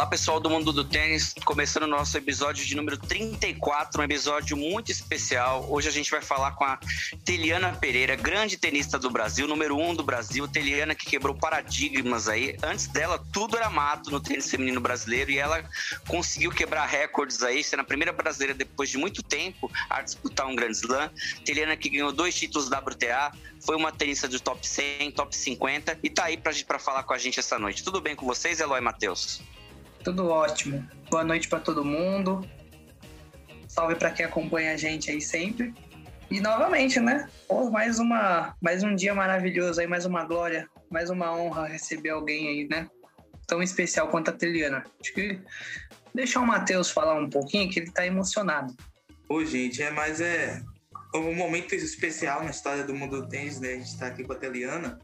Olá, pessoal do mundo do tênis, começando o nosso episódio de número 34, um episódio muito especial. Hoje a gente vai falar com a Teliana Pereira, grande tenista do Brasil, número um do Brasil, Teliana que quebrou paradigmas aí. Antes dela, tudo era mato no tênis feminino brasileiro e ela conseguiu quebrar recordes aí, sendo a primeira brasileira depois de muito tempo a disputar um Grand Slam. Teliana que ganhou dois títulos WTA, foi uma tenista de top 100, top 50 e tá aí pra, pra falar com a gente essa noite. Tudo bem com vocês, Eloy Matheus? Tudo ótimo. Boa noite para todo mundo. Salve para quem acompanha a gente aí sempre. E novamente, né? Pô, mais uma, mais um dia maravilhoso aí, mais uma glória, mais uma honra receber alguém aí, né? Tão especial quanto a Teliana. Acho que deixar o Matheus falar um pouquinho, que ele tá emocionado. Ô, gente, é, mas é um momento especial na história do mundo do tênis, né? A gente tá aqui com a Teliana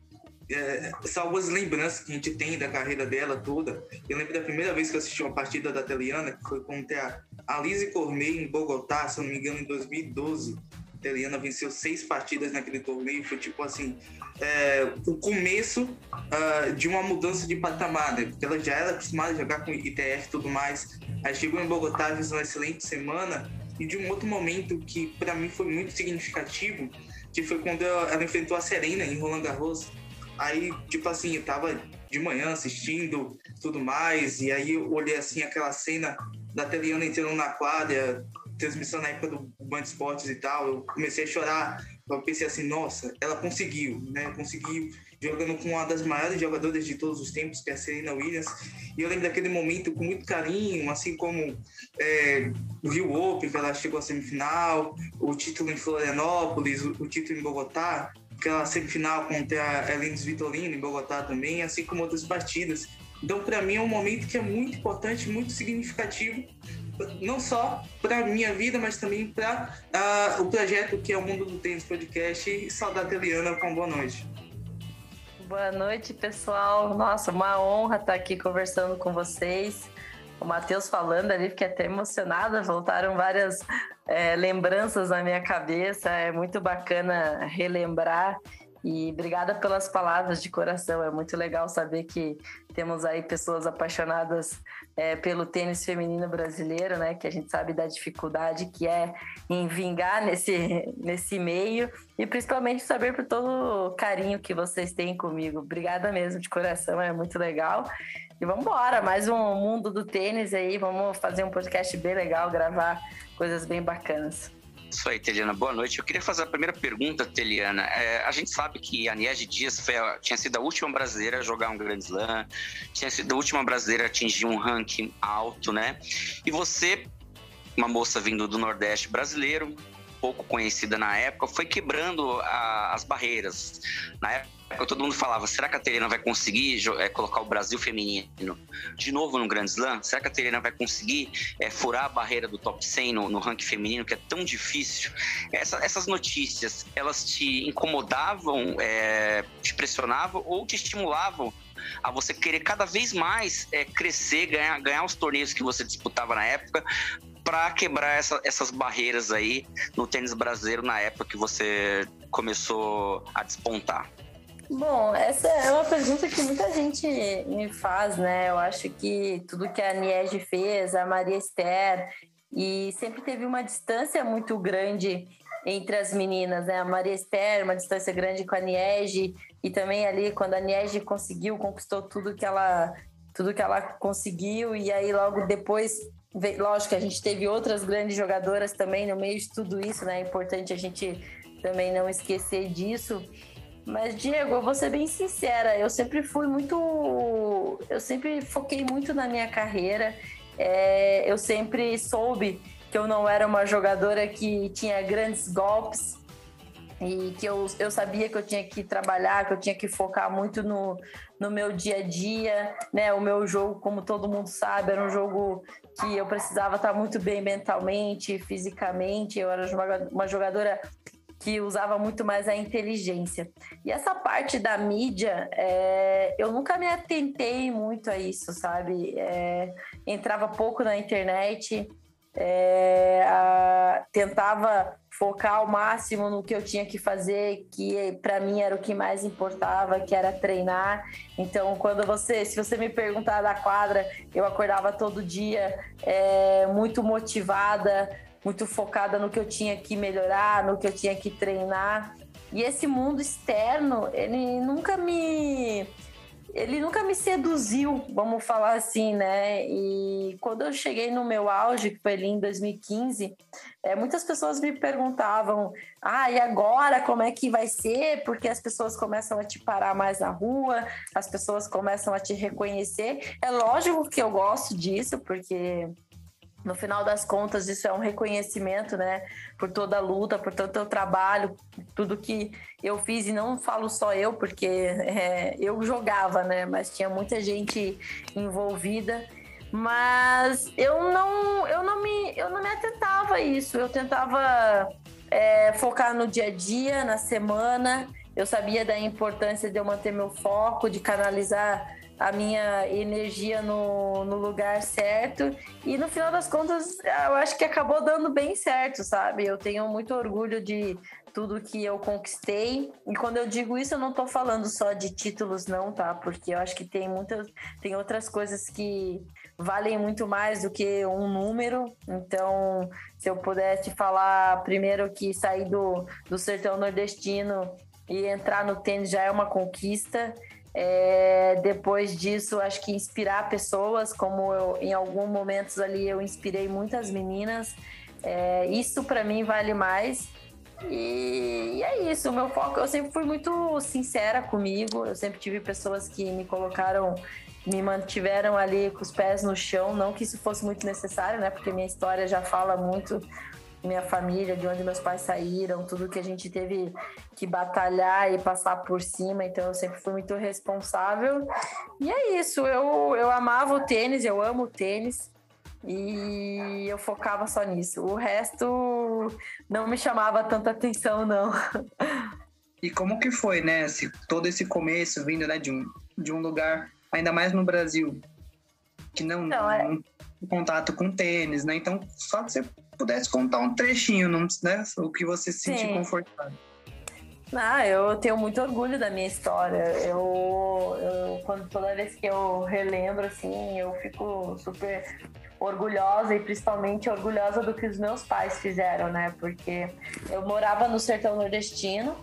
é, salvas lembranças que a gente tem da carreira dela toda. Eu lembro da primeira vez que eu assisti uma partida da Teliana, que foi contra a Lise Cornet em Bogotá, se eu não me engano, em 2012. A Teliana venceu seis partidas naquele torneio. Foi tipo assim, é, o começo uh, de uma mudança de patamar, né? Porque ela já era acostumada a jogar com ITF e tudo mais. Aí chegou em Bogotá, fez uma excelente semana. E de um outro momento que para mim foi muito significativo, que foi quando ela enfrentou a Serena em Roland Garros Aí, tipo assim, eu tava de manhã assistindo tudo mais, e aí eu olhei assim aquela cena da Teliana entrando na quadra, transmissão na época do Band Esportes e tal, eu comecei a chorar. Eu pensei assim, nossa, ela conseguiu, né? Conseguiu jogando com uma das maiores jogadoras de todos os tempos, que é a Serena Williams. E eu lembro daquele momento com muito carinho, assim como é, o Rio Open, que ela chegou à semifinal, o título em Florianópolis, o, o título em Bogotá aquela semifinal contra a Elines Vitorino em Bogotá também, assim como outras partidas. Então, para mim, é um momento que é muito importante, muito significativo, não só para a minha vida, mas também para uh, ah, o projeto que é o Mundo do Tênis Podcast. E saudade, Eliana, com boa noite. Boa noite, pessoal. Nossa, uma honra estar aqui conversando com vocês o Matheus falando ali, fiquei até emocionada, voltaram várias é, lembranças na minha cabeça, é muito bacana relembrar. E obrigada pelas palavras de coração. É muito legal saber que temos aí pessoas apaixonadas é, pelo tênis feminino brasileiro, né? Que a gente sabe da dificuldade que é em vingar nesse, nesse meio e principalmente saber por todo o carinho que vocês têm comigo. Obrigada mesmo de coração, é muito legal. E vamos embora, mais um mundo do tênis aí, vamos fazer um podcast bem legal, gravar coisas bem bacanas. Isso aí, Teliana. Boa noite. Eu queria fazer a primeira pergunta, Teliana. É, a gente sabe que a Niege Dias foi, tinha sido a última brasileira a jogar um Grand Slam, tinha sido a última brasileira a atingir um ranking alto, né? E você, uma moça vindo do Nordeste brasileiro, pouco conhecida na época, foi quebrando a, as barreiras. Na época, todo mundo falava: será que a Terena vai conseguir é, colocar o Brasil feminino de novo no Grand Slam? Será que a Terena vai conseguir é, furar a barreira do top 100 no, no ranking feminino, que é tão difícil? Essa, essas notícias, elas te incomodavam, é, te pressionavam ou te estimulavam a você querer cada vez mais é, crescer, ganhar, ganhar os torneios que você disputava na época, para quebrar essa, essas barreiras aí no tênis brasileiro na época que você começou a despontar? Bom, essa é uma pergunta que muita gente me faz, né? Eu acho que tudo que a Niege fez, a Maria Esther, e sempre teve uma distância muito grande entre as meninas, né? A Maria Esther, uma distância grande com a Niege, e também ali quando a Niege conseguiu, conquistou tudo que ela tudo que ela conseguiu, e aí logo depois Lógico que a gente teve outras grandes jogadoras também no meio de tudo isso, né? É importante a gente também não esquecer disso. Mas, Diego, eu vou ser bem sincera, eu sempre fui muito. Eu sempre foquei muito na minha carreira. É, eu sempre soube que eu não era uma jogadora que tinha grandes golpes e que eu, eu sabia que eu tinha que trabalhar, que eu tinha que focar muito no, no meu dia a dia, né? O meu jogo, como todo mundo sabe, era um jogo que eu precisava estar muito bem mentalmente, fisicamente. Eu era uma jogadora que usava muito mais a inteligência. E essa parte da mídia, é, eu nunca me atentei muito a isso, sabe? É, entrava pouco na internet, é, a, tentava focar ao máximo no que eu tinha que fazer, que para mim era o que mais importava, que era treinar. Então, quando você, se você me perguntar da quadra, eu acordava todo dia é, muito motivada, muito focada no que eu tinha que melhorar, no que eu tinha que treinar. E esse mundo externo, ele nunca me ele nunca me seduziu, vamos falar assim, né? E quando eu cheguei no meu auge, que foi ali em 2015, é, muitas pessoas me perguntavam: ah, e agora como é que vai ser? Porque as pessoas começam a te parar mais na rua, as pessoas começam a te reconhecer. É lógico que eu gosto disso, porque no final das contas, isso é um reconhecimento, né? Por toda a luta, por todo o teu trabalho, tudo que eu fiz, e não falo só eu, porque é, eu jogava, né? Mas tinha muita gente envolvida. Mas eu não, eu não, me, eu não me atentava a isso. Eu tentava é, focar no dia a dia, na semana. Eu sabia da importância de eu manter meu foco, de canalizar a minha energia no, no lugar certo. E no final das contas, eu acho que acabou dando bem certo, sabe? Eu tenho muito orgulho de tudo que eu conquistei. E quando eu digo isso, eu não tô falando só de títulos, não, tá? Porque eu acho que tem muitas, tem outras coisas que valem muito mais do que um número. Então, se eu pudesse falar primeiro que sair do, do sertão nordestino e entrar no tênis já é uma conquista. É, depois disso, acho que inspirar pessoas, como eu, em alguns momentos ali eu inspirei muitas meninas, é, isso para mim vale mais. E, e, é isso, o meu foco, eu sempre fui muito sincera comigo, eu sempre tive pessoas que me colocaram, me mantiveram ali com os pés no chão, não que isso fosse muito necessário, né? Porque minha história já fala muito minha família, de onde meus pais saíram, tudo que a gente teve que batalhar e passar por cima, então eu sempre fui muito responsável. E é isso, eu, eu amava o tênis, eu amo o tênis e eu focava só nisso. O resto não me chamava tanta atenção, não. E como que foi, né, esse, todo esse começo vindo né, de, um, de um lugar, ainda mais no Brasil, que não, não, é... não contato com tênis, né? Então, só que você pudesse contar um trechinho, né? O que você se sentir confortável. Ah, eu tenho muito orgulho da minha história. Eu, eu, quando toda vez que eu relembro, assim, eu fico super orgulhosa e principalmente orgulhosa do que os meus pais fizeram, né? Porque eu morava no sertão nordestino,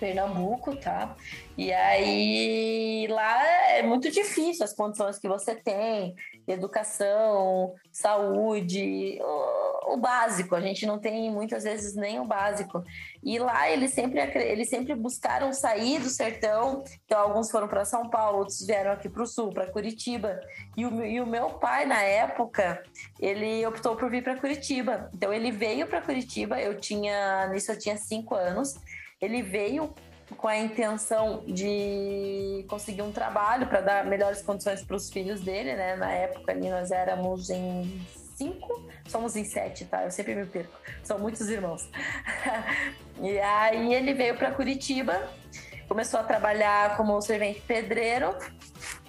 Pernambuco, tá? E aí lá é muito difícil as condições que você tem, educação, saúde, o, o, básico. A gente não tem muitas vezes nem o básico. E lá eles sempre eles sempre buscaram sair do sertão. Então alguns foram para São Paulo, outros vieram aqui para o sul, para Curitiba. E o, e o meu pai na época ele optou por vir para Curitiba. Então ele veio para Curitiba. Eu tinha nisso eu tinha cinco anos. Ele veio com a intenção de conseguir um trabalho para dar melhores condições para os filhos dele, né? Na época ali nós éramos em cinco, somos em sete, tá? Eu sempre me perco, são muitos irmãos. e aí ele veio para Curitiba começou a trabalhar como servente pedreiro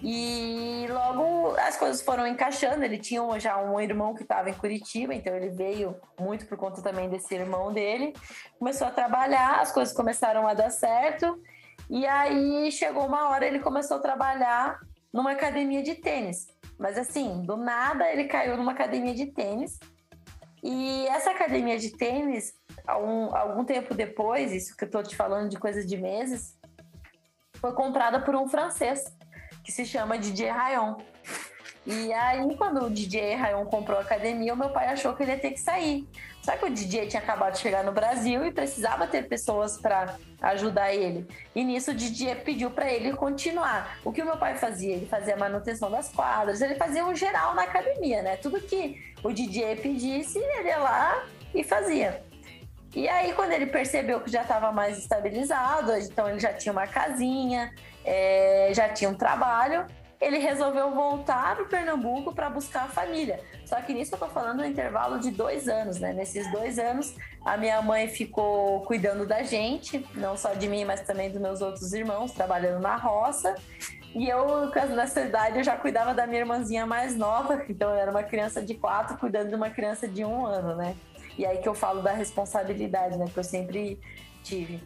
e logo as coisas foram encaixando. Ele tinha já um irmão que estava em Curitiba, então ele veio muito por conta também desse irmão dele. Começou a trabalhar, as coisas começaram a dar certo. E aí chegou uma hora ele começou a trabalhar numa academia de tênis. Mas assim, do nada ele caiu numa academia de tênis. E essa academia de tênis, algum, algum tempo depois, isso que eu tô te falando de coisas de meses, foi comprada por um francês que se chama DJ Rayon. E aí, quando o DJ Rayon comprou a academia, o meu pai achou que ele ia ter que sair. Só que o DJ tinha acabado de chegar no Brasil e precisava ter pessoas para ajudar ele. E nisso o DJ pediu para ele continuar. O que o meu pai fazia? Ele fazia a manutenção das quadras, ele fazia um geral na academia, né? Tudo que o DJ pedisse, ele ia lá e fazia. E aí, quando ele percebeu que já estava mais estabilizado, então ele já tinha uma casinha, é, já tinha um trabalho, ele resolveu voltar para Pernambuco para buscar a família. Só que nisso eu tô falando no intervalo de dois anos, né? Nesses dois anos, a minha mãe ficou cuidando da gente, não só de mim, mas também dos meus outros irmãos, trabalhando na roça. E eu, nessa idade, eu já cuidava da minha irmãzinha mais nova, então eu era uma criança de quatro cuidando de uma criança de um ano, né? E aí que eu falo da responsabilidade, né? Que eu sempre tive.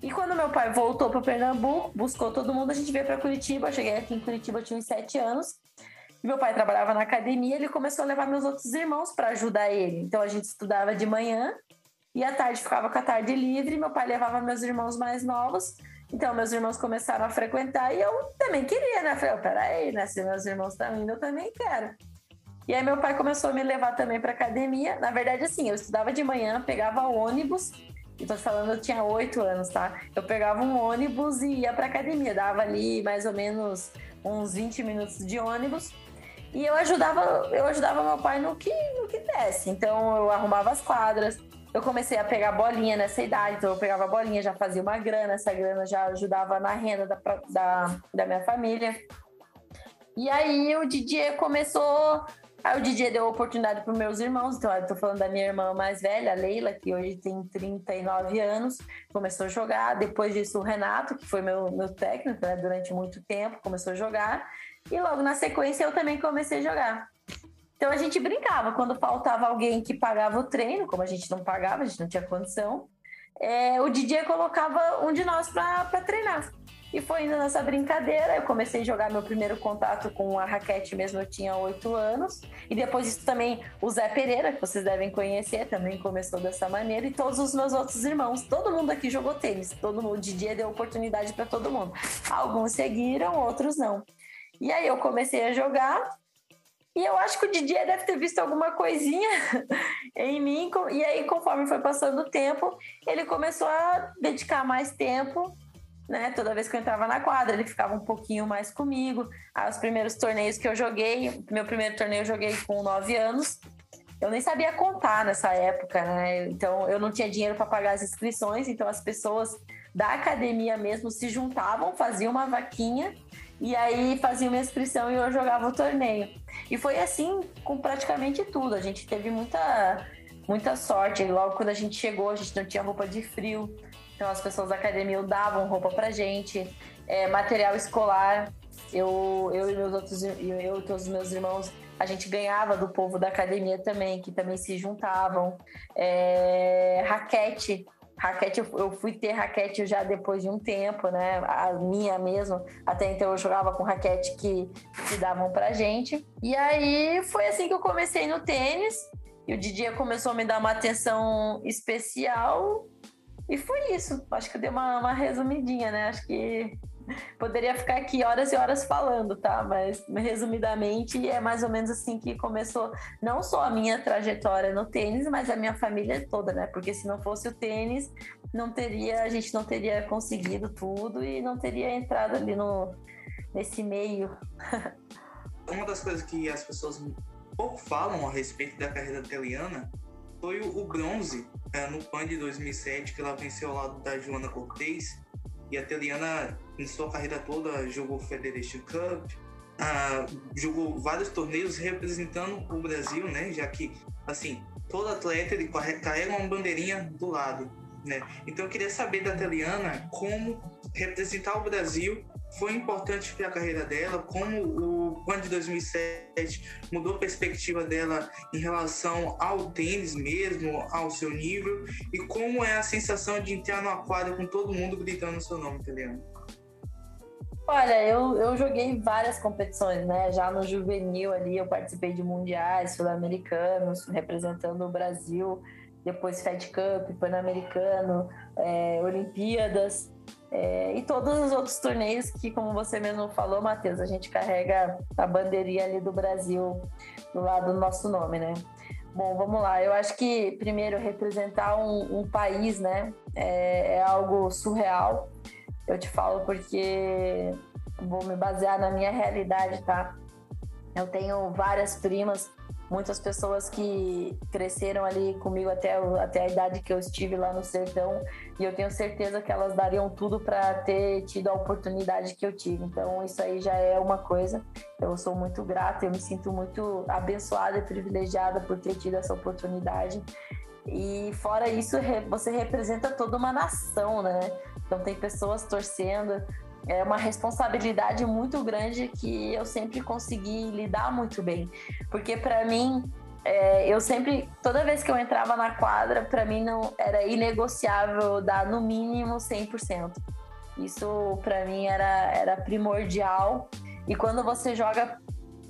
E quando meu pai voltou para Pernambuco, buscou todo mundo, a gente veio para Curitiba. Eu cheguei aqui em Curitiba, eu tinha uns sete anos. Meu pai trabalhava na academia, ele começou a levar meus outros irmãos para ajudar ele. Então a gente estudava de manhã e à tarde ficava com a tarde livre. Meu pai levava meus irmãos mais novos. Então meus irmãos começaram a frequentar e eu também queria, né? Falei, oh, peraí, né? Se meus irmãos estão indo, eu também quero. E aí meu pai começou a me levar também para academia. Na verdade, assim, eu estudava de manhã, pegava ônibus e tô falando, eu tinha oito anos, tá? Eu pegava um ônibus e ia pra academia. Dava ali mais ou menos uns 20 minutos de ônibus. E eu ajudava, eu ajudava meu pai no que, no que desse. Então eu arrumava as quadras. Eu comecei a pegar bolinha nessa idade, então eu pegava bolinha, já fazia uma grana, essa grana já ajudava na renda da, da, da minha família. E aí o Didier começou Aí o DJ deu oportunidade para meus irmãos, então eu tô falando da minha irmã mais velha, a Leila, que hoje tem 39 anos, começou a jogar. Depois disso, o Renato, que foi meu, meu técnico né, durante muito tempo, começou a jogar. E logo na sequência eu também comecei a jogar. Então a gente brincava, quando faltava alguém que pagava o treino, como a gente não pagava, a gente não tinha condição, é, o DJ colocava um de nós para treinar. E foi indo nessa brincadeira, eu comecei a jogar meu primeiro contato com a raquete mesmo, eu tinha oito anos. E depois isso também, o Zé Pereira, que vocês devem conhecer, também começou dessa maneira. E todos os meus outros irmãos, todo mundo aqui jogou tênis. Todo mundo, de dia deu oportunidade para todo mundo. Alguns seguiram, outros não. E aí eu comecei a jogar. E eu acho que o Didier deve ter visto alguma coisinha em mim. E aí, conforme foi passando o tempo, ele começou a dedicar mais tempo né? Toda vez que eu entrava na quadra, ele ficava um pouquinho mais comigo. Aí, os primeiros torneios que eu joguei, meu primeiro torneio eu joguei com 9 anos. Eu nem sabia contar nessa época, né? Então eu não tinha dinheiro para pagar as inscrições, então as pessoas da academia mesmo se juntavam, faziam uma vaquinha e aí faziam uma inscrição e eu jogava o torneio. E foi assim com praticamente tudo. A gente teve muita muita sorte. Logo quando a gente chegou, a gente não tinha roupa de frio. Então as pessoas da academia davam roupa pra gente, é, material escolar. Eu, eu e meus outros eu e todos os meus irmãos a gente ganhava do povo da academia também, que também se juntavam. É, raquete, raquete, eu fui ter raquete já depois de um tempo, né? A minha mesmo. Até então eu jogava com raquete que, que davam pra gente. E aí foi assim que eu comecei no tênis. E o Didier começou a me dar uma atenção especial. E foi isso. Acho que eu dei uma, uma resumidinha, né? Acho que poderia ficar aqui horas e horas falando, tá? Mas resumidamente é mais ou menos assim que começou não só a minha trajetória no tênis, mas a minha família toda, né? Porque se não fosse o tênis, não teria, a gente não teria conseguido tudo e não teria entrado ali no nesse meio. Uma das coisas que as pessoas pouco falam a respeito da carreira da Eliana foi o, bronze é, no PAN de 2007, que ela venceu ao lado da Joana Cortez. E a Teliana, em sua carreira toda, jogou Federation Cup, uh, jogou vários torneios representando o Brasil, né? Já que, assim, todo atleta ele carrega uma bandeirinha do lado, né? Então eu queria saber da Teliana como representar o Brasil foi importante para a carreira dela, como o ano de 2007 mudou a perspectiva dela em relação ao tênis mesmo, ao seu nível, e como é a sensação de entrar no aquário com todo mundo gritando o seu nome, italiano. Olha, eu, eu joguei várias competições, né? Já no juvenil ali, eu participei de mundiais sul-americanos, representando o Brasil, depois Fed Cup, Pan-Americano, é, Olimpíadas. É, e todos os outros torneios que, como você mesmo falou, Matheus, a gente carrega a bandeirinha ali do Brasil do lado do nosso nome, né? Bom, vamos lá. Eu acho que, primeiro, representar um, um país, né, é, é, algo surreal. Eu te falo porque vou me basear na minha realidade, tá? Eu tenho várias primas muitas pessoas que cresceram ali comigo até, até a idade que eu estive lá no sertão e eu tenho certeza que elas dariam tudo para ter tido a oportunidade que eu tive. Então isso aí já é uma coisa. Eu sou muito grata, eu me sinto muito abençoada e privilegiada por ter tido essa oportunidade. E fora isso, você representa toda uma nação, né? Então tem pessoas torcendo é uma responsabilidade muito grande que eu sempre consegui lidar muito bem. Porque para mim, é, eu sempre, toda vez que eu entrava na quadra, para mim não era inegociável dar no mínimo 100%. Isso para mim era, era primordial. E quando você joga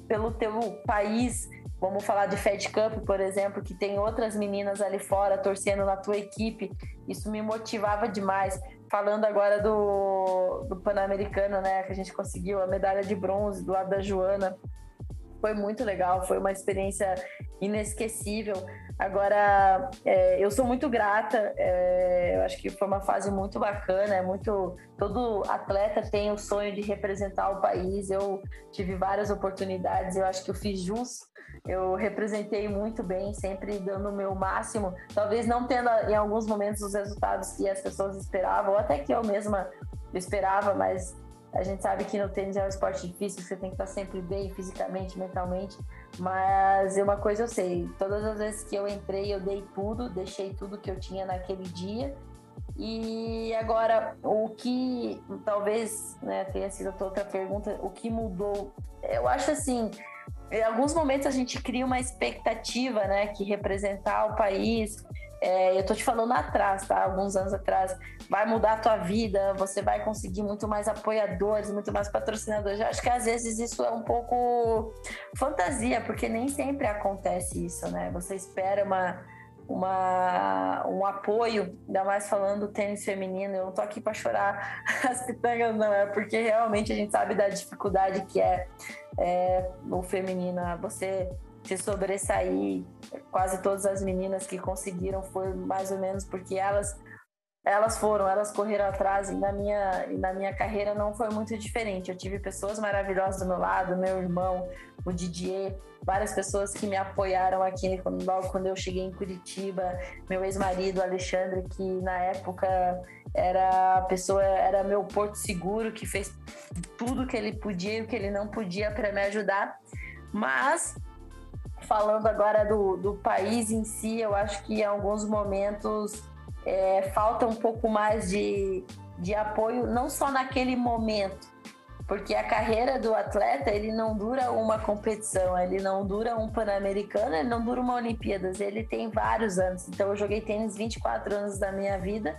pelo teu país, vamos falar de Fed Cup, por exemplo, que tem outras meninas ali fora torcendo na tua equipe, isso me motivava demais. Falando agora do, do Pan-Americano, né, que a gente conseguiu a medalha de bronze do lado da Joana, foi muito legal, foi uma experiência inesquecível. Agora, é, eu sou muito grata, é, eu acho que foi uma fase muito bacana, é muito. Todo atleta tem o sonho de representar o país. Eu tive várias oportunidades, eu acho que eu fiz jus, eu representei muito bem, sempre dando o meu máximo, talvez não tendo em alguns momentos os resultados que as pessoas esperavam, ou até que eu mesma esperava, mas a gente sabe que no tênis é um esporte difícil, você tem que estar sempre bem fisicamente, mentalmente. Mas uma coisa eu sei, todas as vezes que eu entrei, eu dei tudo, deixei tudo que eu tinha naquele dia. E agora, o que talvez né, tenha sido a outra pergunta, o que mudou? Eu acho assim, em alguns momentos a gente cria uma expectativa, né, que representar o país, é, eu tô te falando atrás, tá? Alguns anos atrás, vai mudar a tua vida, você vai conseguir muito mais apoiadores, muito mais patrocinadores. Eu acho que às vezes isso é um pouco fantasia, porque nem sempre acontece isso, né? Você espera uma, uma, um apoio, ainda mais falando do tênis feminino. Eu não tô aqui para chorar as pitangas, não, é porque realmente a gente sabe da dificuldade que é, é o feminino. Você se sobressair. Quase todas as meninas que conseguiram foi mais ou menos porque elas elas foram, elas correram atrás e na minha, na minha carreira não foi muito diferente. Eu tive pessoas maravilhosas do meu lado, meu irmão, o Didier, várias pessoas que me apoiaram aqui logo quando eu cheguei em Curitiba, meu ex-marido Alexandre, que na época era a pessoa, era meu porto seguro, que fez tudo que ele podia e o que ele não podia para me ajudar. Mas falando agora do, do país em si, eu acho que em alguns momentos é, falta um pouco mais de, de apoio, não só naquele momento, porque a carreira do atleta ele não dura uma competição, ele não dura um Pan-Americano, ele não dura uma Olimpíadas, ele tem vários anos. Então eu joguei tênis 24 anos da minha vida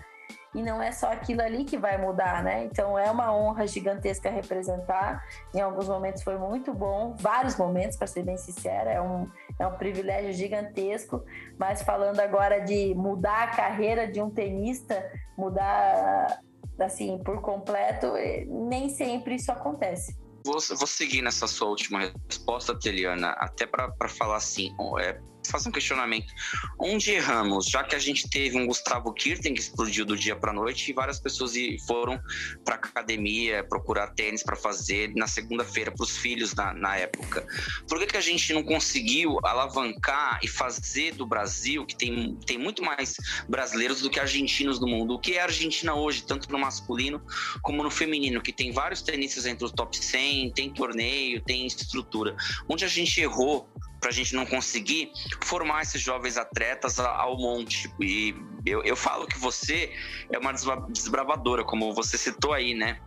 e não é só aquilo ali que vai mudar, né? Então é uma honra gigantesca representar. Em alguns momentos foi muito bom, vários momentos, para ser bem sincera, é um, é um privilégio gigantesco. Mas falando agora de mudar a carreira de um tenista, mudar assim por completo, nem sempre isso acontece. Vou, vou seguir nessa sua última resposta, Teliana, até para falar assim, é, fazer um questionamento. Onde erramos? Já que a gente teve um Gustavo Kirten que explodiu do dia para noite e várias pessoas foram para academia procurar tênis para fazer na segunda-feira para os filhos na, na época. Por que, que a gente não conseguiu alavancar e fazer do Brasil, que tem, tem muito mais brasileiros do que argentinos no mundo? O que é a Argentina hoje, tanto no masculino como no feminino, que tem vários tenistas entre os top 100, tem torneio, tem estrutura. Onde a gente errou para a gente não conseguir formar esses jovens atletas ao monte. E eu, eu falo que você é uma desbravadora, como você citou aí, né?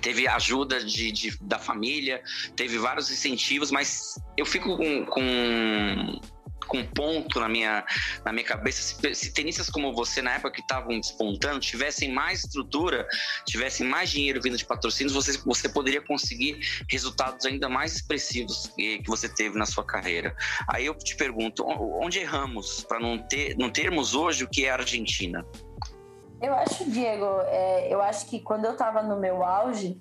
Teve ajuda de, de da família, teve vários incentivos, mas eu fico com, com com ponto na minha, na minha cabeça. Se, se tenistas como você, na época que estavam despontando, tivessem mais estrutura, tivessem mais dinheiro vindo de patrocínios, você, você poderia conseguir resultados ainda mais expressivos que, que você teve na sua carreira. Aí eu te pergunto, onde erramos para não, ter, não termos hoje o que é a Argentina? Eu acho, Diego, é, eu acho que quando eu estava no meu auge,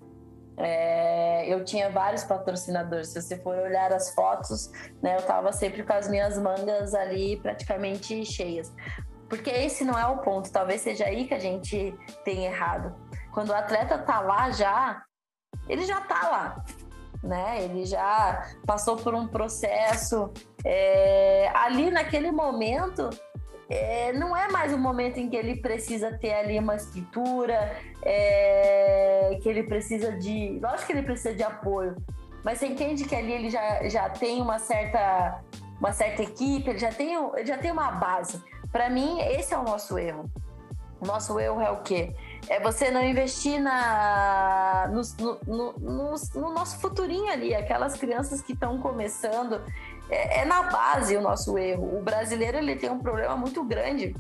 é, eu tinha vários patrocinadores. Se você for olhar as fotos, né, eu estava sempre com as minhas mangas ali praticamente cheias. Porque esse não é o ponto. Talvez seja aí que a gente tem errado. Quando o atleta tá lá já, ele já tá lá. Né? Ele já passou por um processo. É, ali naquele momento, é, não é mais o momento em que ele precisa ter ali uma estrutura, é, que ele precisa de. Lógico que ele precisa de apoio, mas você entende que ali ele já, já tem uma certa, uma certa equipe, ele já tem, ele já tem uma base. Para mim, esse é o nosso erro. O nosso erro é o quê? é você não investir na, no, no, no, no nosso futurinho ali, aquelas crianças que estão começando. É, é, na base o nosso erro. O brasileiro ele tem um problema muito grande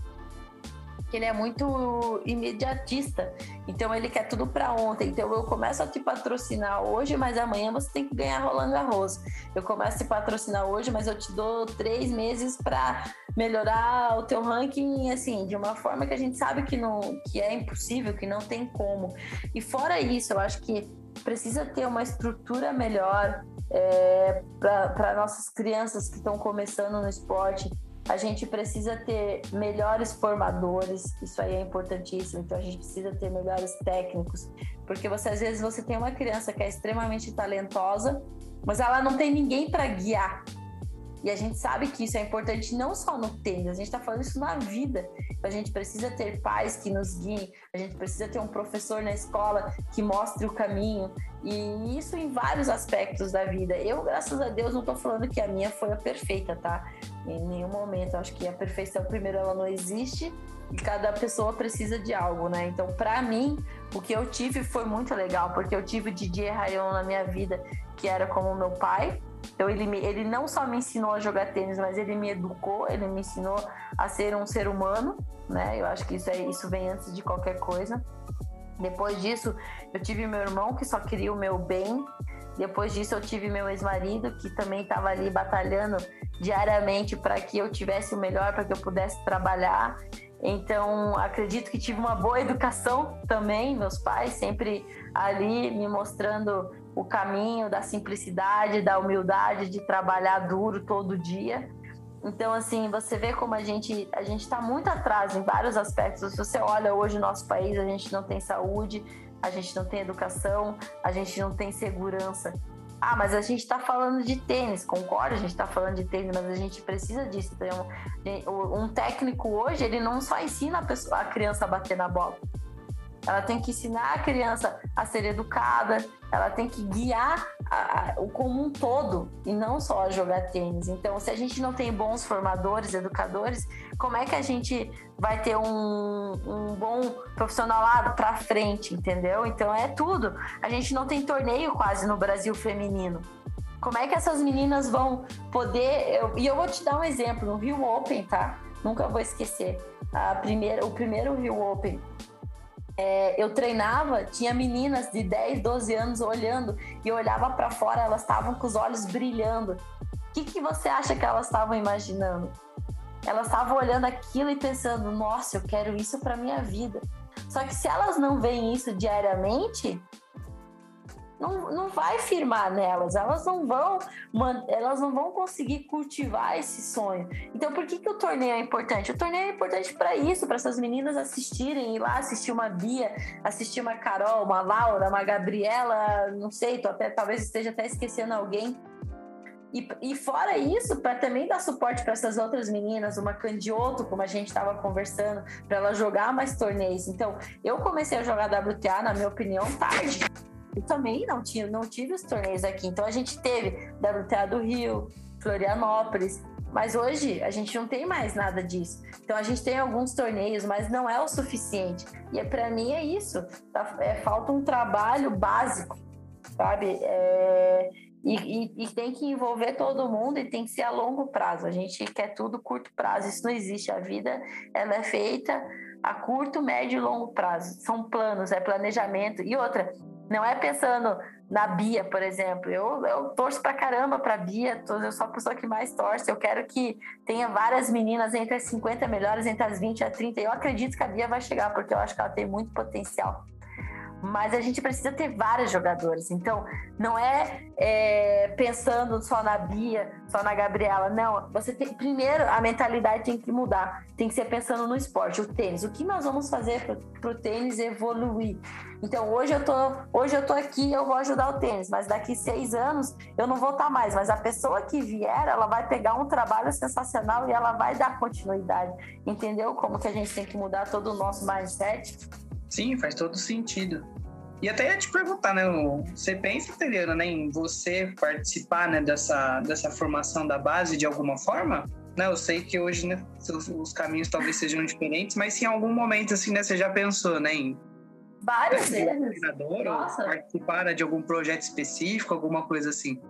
que ele é muito imediatista. Então ele quer tudo para ontem. Então eu começo a te patrocinar hoje, mas amanhã você tem que ganhar Roland Garros. Eu começo a te patrocinar hoje, mas eu te dou três meses para melhorar o teu ranking, assim, de uma forma que a gente sabe que não, que é impossível, que não tem como. E fora isso, eu acho que precisa ter uma estrutura melhor é, para nossas crianças que estão começando no esporte a gente precisa ter melhores formadores, isso aí é importantíssimo. Então a gente precisa ter melhores técnicos, porque você às vezes você tem uma criança que é extremamente talentosa, mas ela não tem ninguém para guiar. E a gente sabe que isso é importante não só no tênis, a gente está falando isso na vida. A gente precisa ter pais que nos guiem, a gente precisa ter um professor na escola que mostre o caminho. E isso em vários aspectos da vida. Eu, graças a Deus, não estou falando que a minha foi a perfeita, tá? Em nenhum momento. Acho que a perfeição, primeiro, ela não existe e cada pessoa precisa de algo, né? Então, para mim, o que eu tive foi muito legal, porque eu tive o Didier Rayon na minha vida, que era como meu pai, então ele, me, ele não só me ensinou a jogar tênis, mas ele me educou, ele me ensinou a ser um ser humano, né? Eu acho que isso é isso vem antes de qualquer coisa. Depois disso, eu tive meu irmão que só queria o meu bem. Depois disso, eu tive meu ex-marido que também estava ali batalhando diariamente para que eu tivesse o melhor, para que eu pudesse trabalhar. Então, acredito que tive uma boa educação também, meus pais sempre ali me mostrando o caminho da simplicidade, da humildade, de trabalhar duro todo dia. Então, assim, você vê como a gente a gente está muito atrás em vários aspectos. Se você olha hoje o nosso país, a gente não tem saúde, a gente não tem educação, a gente não tem segurança. Ah, mas a gente está falando de tênis, concordo, a gente está falando de tênis, mas a gente precisa disso. Então, um técnico hoje, ele não só ensina a, pessoa, a criança a bater na bola, ela tem que ensinar a criança a ser educada, ela tem que guiar a, a, o como um todo e não só jogar tênis. Então, se a gente não tem bons formadores, educadores, como é que a gente vai ter um, um bom profissional lá para frente, entendeu? Então, é tudo. A gente não tem torneio quase no Brasil feminino. Como é que essas meninas vão poder. Eu, e eu vou te dar um exemplo: no Rio Open, tá? Nunca vou esquecer. A primeira, o primeiro Rio Open é, eu treinava, tinha meninas de 10, 12 anos olhando e eu olhava para fora, elas estavam com os olhos brilhando. O que, que você acha que elas estavam imaginando? Elas estavam olhando aquilo e pensando: nossa, eu quero isso para minha vida. Só que se elas não veem isso diariamente, não, não vai firmar nelas, elas não vão elas não vão conseguir cultivar esse sonho. Então, por que, que o torneio é importante? O torneio é importante para isso, para essas meninas assistirem, ir lá assistir uma Bia, assistir uma Carol, uma Laura, uma Gabriela, não sei, tô até, talvez esteja até esquecendo alguém. E, e, fora isso, para também dar suporte para essas outras meninas, uma Candioto, como a gente estava conversando, para ela jogar mais torneios. Então, eu comecei a jogar WTA, na minha opinião, tarde. Eu também não, tinha, não tive os torneios aqui. Então a gente teve WTA do Rio, Florianópolis, mas hoje a gente não tem mais nada disso. Então a gente tem alguns torneios, mas não é o suficiente. E é, para mim é isso. Tá, é, falta um trabalho básico, sabe? É, e, e, e, tem que envolver todo mundo e tem que ser a longo prazo. A gente quer tudo curto prazo. Isso não existe. A vida ela é feita a curto, médio e longo prazo. São planos, é planejamento. E outra, não é pensando na Bia, por exemplo. Eu, eu torço pra caramba pra Bia, eu sou a pessoa que mais torce. Eu quero que tenha várias meninas entre as 50 melhores, entre as 20 e as 30. Eu acredito que a Bia vai chegar, porque eu acho que ela tem muito potencial mas a gente precisa ter vários jogadores. Então, não é, é, pensando só na Bia, só na Gabriela. Não, você tem primeiro a mentalidade tem que mudar. Tem que ser pensando no esporte, o tênis. O que nós vamos fazer para o tênis evoluir? Então, hoje eu tô, hoje eu tô aqui, eu vou ajudar o tênis, mas daqui seis anos eu não vou estar tá mais. Mas a pessoa que vier, ela vai pegar um trabalho sensacional e ela vai dar continuidade. Entendeu? Como que a gente tem que mudar todo o nosso mindset? Sim, faz todo sentido. E até ia te perguntar, né? Você pensa, Teliana, né, em você participar né, dessa, dessa formação da base de alguma forma? Né, eu sei que hoje né, os, os caminhos talvez sejam diferentes, mas se em algum momento assim, né, você já pensou né, em Várias vezes. Nossa. participaram de algum projeto específico, alguma coisa assim?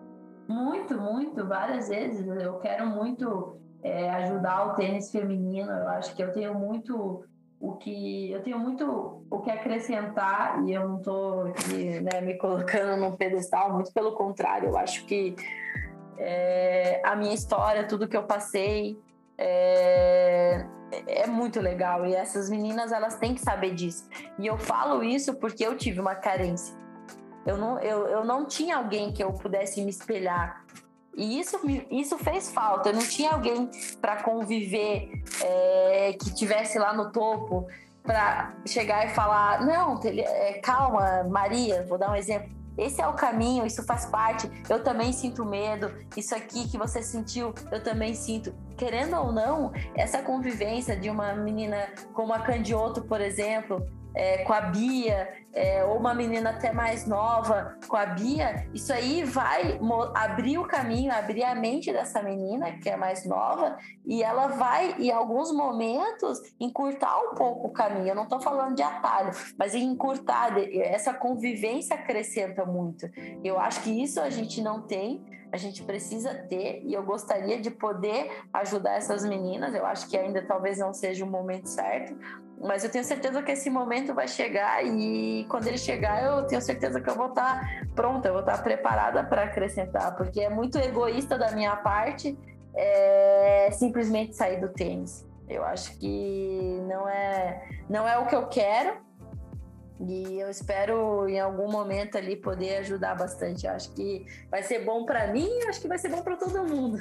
Muito, muito, várias vezes. Eu quero muito é, ajudar o tênis feminino. Eu acho que eu tenho muito o que eu tenho muito o que acrescentar e eu não estou né, me colocando num pedestal, muito pelo contrário, eu acho que é, a minha história, tudo que eu passei é, é muito legal e essas meninas elas têm que saber disso. E eu falo isso porque eu tive uma carência. Eu não, eu, eu não tinha alguém que eu pudesse me espelhar e isso, isso fez falta. Eu não tinha alguém para conviver é, que tivesse lá no topo para chegar e falar: não, é, calma, Maria, vou dar um exemplo. Esse é o caminho, isso faz parte. Eu também sinto medo. Isso aqui que você sentiu, eu também sinto. Querendo ou não, essa convivência de uma menina como a Candioto, por exemplo, é, com a Bia, é, ou uma menina até mais nova com a Bia, isso aí vai abrir o caminho, abrir a mente dessa menina que é mais nova, e ela vai, em alguns momentos, encurtar um pouco o caminho. Eu não estou falando de atalho, mas encurtar. Essa convivência acrescenta muito. Eu acho que isso a gente não tem. A gente precisa ter e eu gostaria de poder ajudar essas meninas. Eu acho que ainda talvez não seja o momento certo, mas eu tenho certeza que esse momento vai chegar e quando ele chegar, eu tenho certeza que eu vou estar pronta, eu vou estar preparada para acrescentar, porque é muito egoísta da minha parte é, simplesmente sair do tênis. Eu acho que não é, não é o que eu quero e eu espero em algum momento ali poder ajudar bastante. Eu acho que vai ser bom para mim acho que vai ser bom para todo mundo.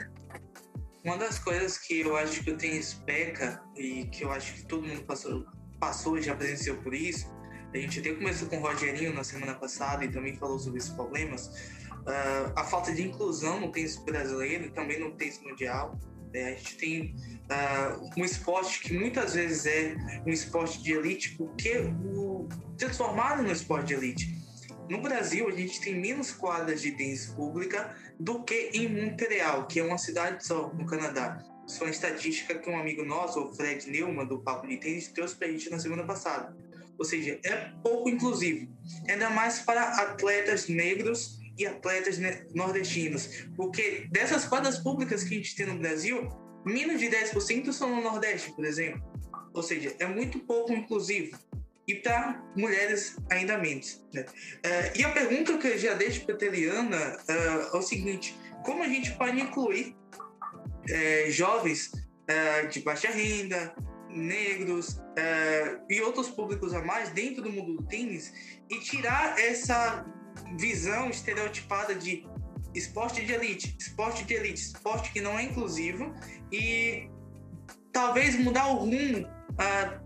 Uma das coisas que eu acho que o tênis peca e que eu acho que todo mundo passou, passou e já presenciou por isso, a gente até começou com o Rogerinho na semana passada e também falou sobre esses problemas, uh, a falta de inclusão no tênis brasileiro e também no tênis mundial. Né? A gente tem uh, um esporte que muitas vezes é um esporte de elite, porque o transformado no esporte de elite. No Brasil, a gente tem menos quadras de tênis pública do que em Montreal, que é uma cidade só no Canadá. Isso foi uma estatística que um amigo nosso, o Fred Neumann, do Papo de Tênis, trouxe para a gente na semana passada. Ou seja, é pouco inclusivo, ainda mais para atletas negros e atletas nordestinos, porque dessas quadras públicas que a gente tem no Brasil, menos de 10% são no Nordeste, por exemplo. Ou seja, é muito pouco inclusivo e para mulheres ainda menos. Né? Uh, e a pergunta que eu já deixo para a Teliana uh, é o seguinte: como a gente pode incluir uh, jovens de baixa renda, negros e outros públicos a mais dentro do mundo do tênis e tirar essa visão estereotipada de esporte de elite, esporte de elite, esporte que não é inclusivo e talvez mudar o rumo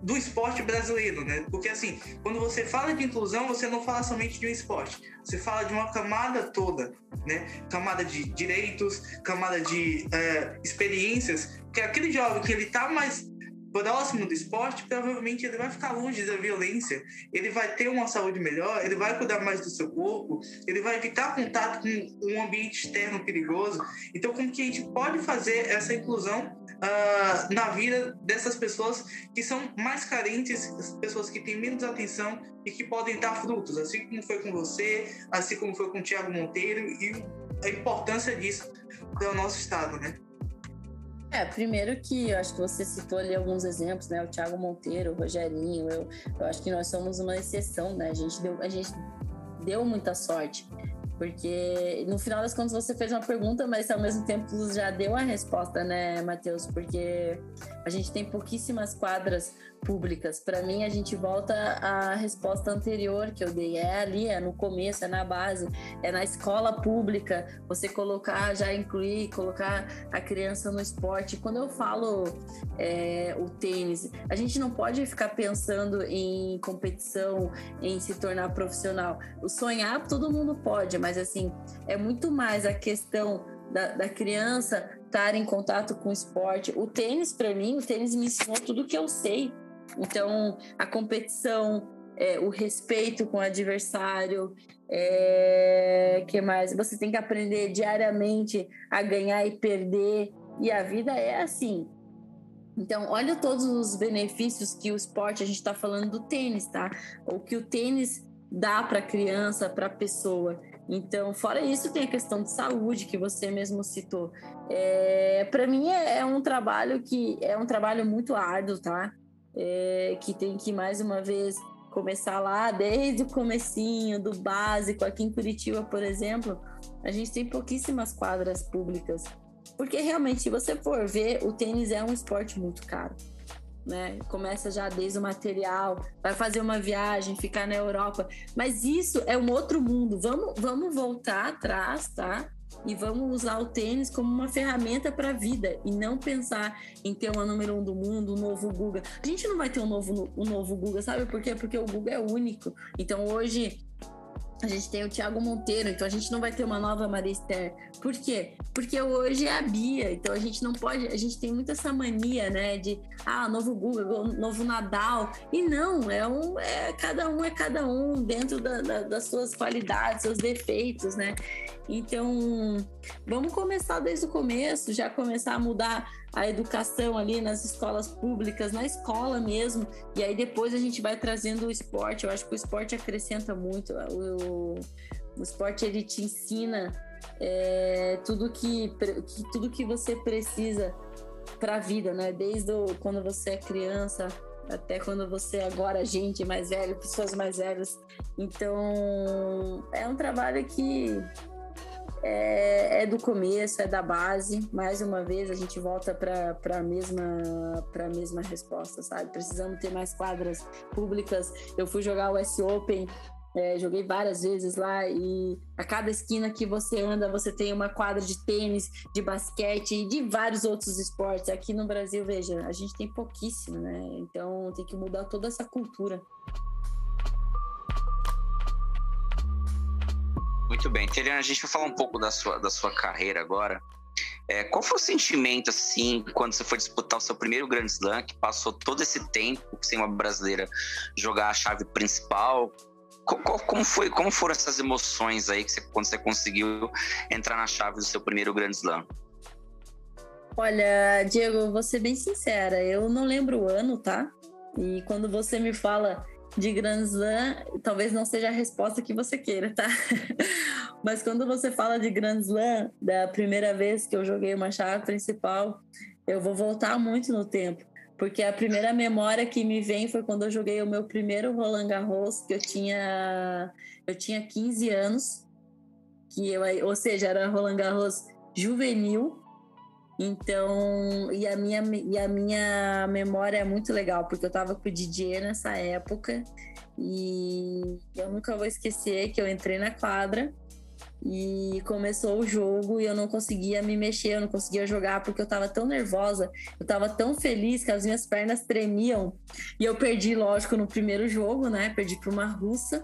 do esporte brasileiro, né? Porque assim, quando você fala de inclusão, você não fala somente de um esporte, você fala de uma camada toda, né? Camada de direitos, camada de uh, experiências, que aquele jovem que ele tá mais próximo do esporte, provavelmente ele vai ficar longe da violência, ele vai ter uma saúde melhor, ele vai cuidar mais do seu corpo, ele vai evitar contato com um ambiente externo perigoso. Então, como que a gente pode fazer essa inclusão uh, na vida dessas pessoas que são mais carentes, pessoas que têm menos atenção e que podem dar frutos, assim como foi com você, assim como foi com o Tiago Monteiro e a importância disso para o nosso estado, né? É, primeiro que eu acho que você citou ali alguns exemplos, né? O Thiago Monteiro, o Rogerinho, eu, eu acho que nós somos uma exceção, né? A gente deu, a gente deu muita sorte. Porque no final das contas você fez uma pergunta, mas ao mesmo tempo já deu a resposta, né, Matheus? Porque a gente tem pouquíssimas quadras públicas. Para mim, a gente volta à resposta anterior que eu dei. É ali, é no começo, é na base, é na escola pública. Você colocar, já incluir, colocar a criança no esporte. Quando eu falo é, o tênis, a gente não pode ficar pensando em competição, em se tornar profissional. O sonhar todo mundo pode, mas assim, é muito mais a questão da, da criança estar em contato com o esporte. O tênis, para mim, o tênis me ensinou tudo que eu sei. Então, a competição, é, o respeito com o adversário, é, que mais? Você tem que aprender diariamente a ganhar e perder. E a vida é assim. Então, olha todos os benefícios que o esporte, a gente está falando do tênis, tá? O que o tênis dá para a criança, para a pessoa. Então, fora isso, tem a questão de saúde que você mesmo citou. É, para mim é, é, um trabalho que é um trabalho muito árduo, tá? É, que tem que mais uma vez começar lá desde o comecinho do básico. Aqui em Curitiba, por exemplo, a gente tem pouquíssimas quadras públicas, porque realmente, se você for ver, o tênis é um esporte muito caro né? Começa já desde o material, vai fazer uma viagem, ficar na Europa. Mas isso é um outro mundo. Vamos, vamos voltar atrás, tá? E vamos usar o tênis como uma ferramenta para a vida e não pensar em ter uma número um do mundo, um novo Google. A gente não vai ter um novo, um novo Google, sabe por quê? Porque o Google é único. Então hoje a gente tem o Thiago Monteiro, então a gente não vai ter uma nova Maria Esther. Por quê? Porque hoje é a Bia, então a gente não pode, a gente tem muito essa mania, né, de ah, novo Google, novo Nadal. E não, é um, é cada um é cada um dentro da, da, das suas qualidades, seus defeitos, né? Então, vamos começar desde o começo, já começar a mudar a educação ali nas escolas públicas, na escola mesmo, e aí depois a gente vai trazendo o esporte. Eu acho que o esporte acrescenta muito. O, o esporte ele te ensina é, tudo que, que, tudo que você precisa para a vida, né? Desde o, quando você é criança até quando você é agora gente mais velho, pessoas mais velhas. Então é um trabalho que é, é, do começo, é da base. Mais uma vez, a gente volta para a mesma, mesma resposta, sabe? Precisamos ter mais quadras públicas. Eu fui jogar o S Open, é, joguei várias vezes lá e a cada esquina que você anda, você tem uma quadra de tênis, de basquete e de vários outros esportes. Aqui no Brasil, veja, a gente tem pouquíssimo, né? Então tem que mudar toda essa cultura. Muito bem. Teriana, a gente vai falar um pouco da sua, da sua carreira agora. É, qual foi o sentimento, assim, quando você foi disputar o seu primeiro Grand Slam, que passou todo esse tempo sem uma brasileira jogar a chave principal? Qual, como, foi, como foram essas emoções aí que você, quando você conseguiu entrar na chave do seu primeiro Grand Slam? Olha, Diego, vou ser bem sincera, eu não lembro o ano, tá? E quando você me fala de Grand Slam, talvez não seja a resposta que você queira, tá? Mas quando você fala de Grand Slam, da primeira vez que eu joguei uma chave principal, eu vou voltar muito no tempo. Porque a primeira memória que me vem foi quando eu joguei o meu primeiro Roland Garros, que eu tinha, eu tinha 15 anos, que eu, ou seja, era Roland Garros juvenil, então, e a minha, e a minha memória é muito legal, porque eu tava com o Didier nessa época e eu nunca vou esquecer que eu entrei na quadra e começou o jogo e eu não conseguia me mexer, eu não conseguia jogar porque eu tava tão nervosa, eu tava tão feliz que as minhas pernas tremiam. E eu perdi, lógico, no primeiro jogo, né? Perdi para uma russa.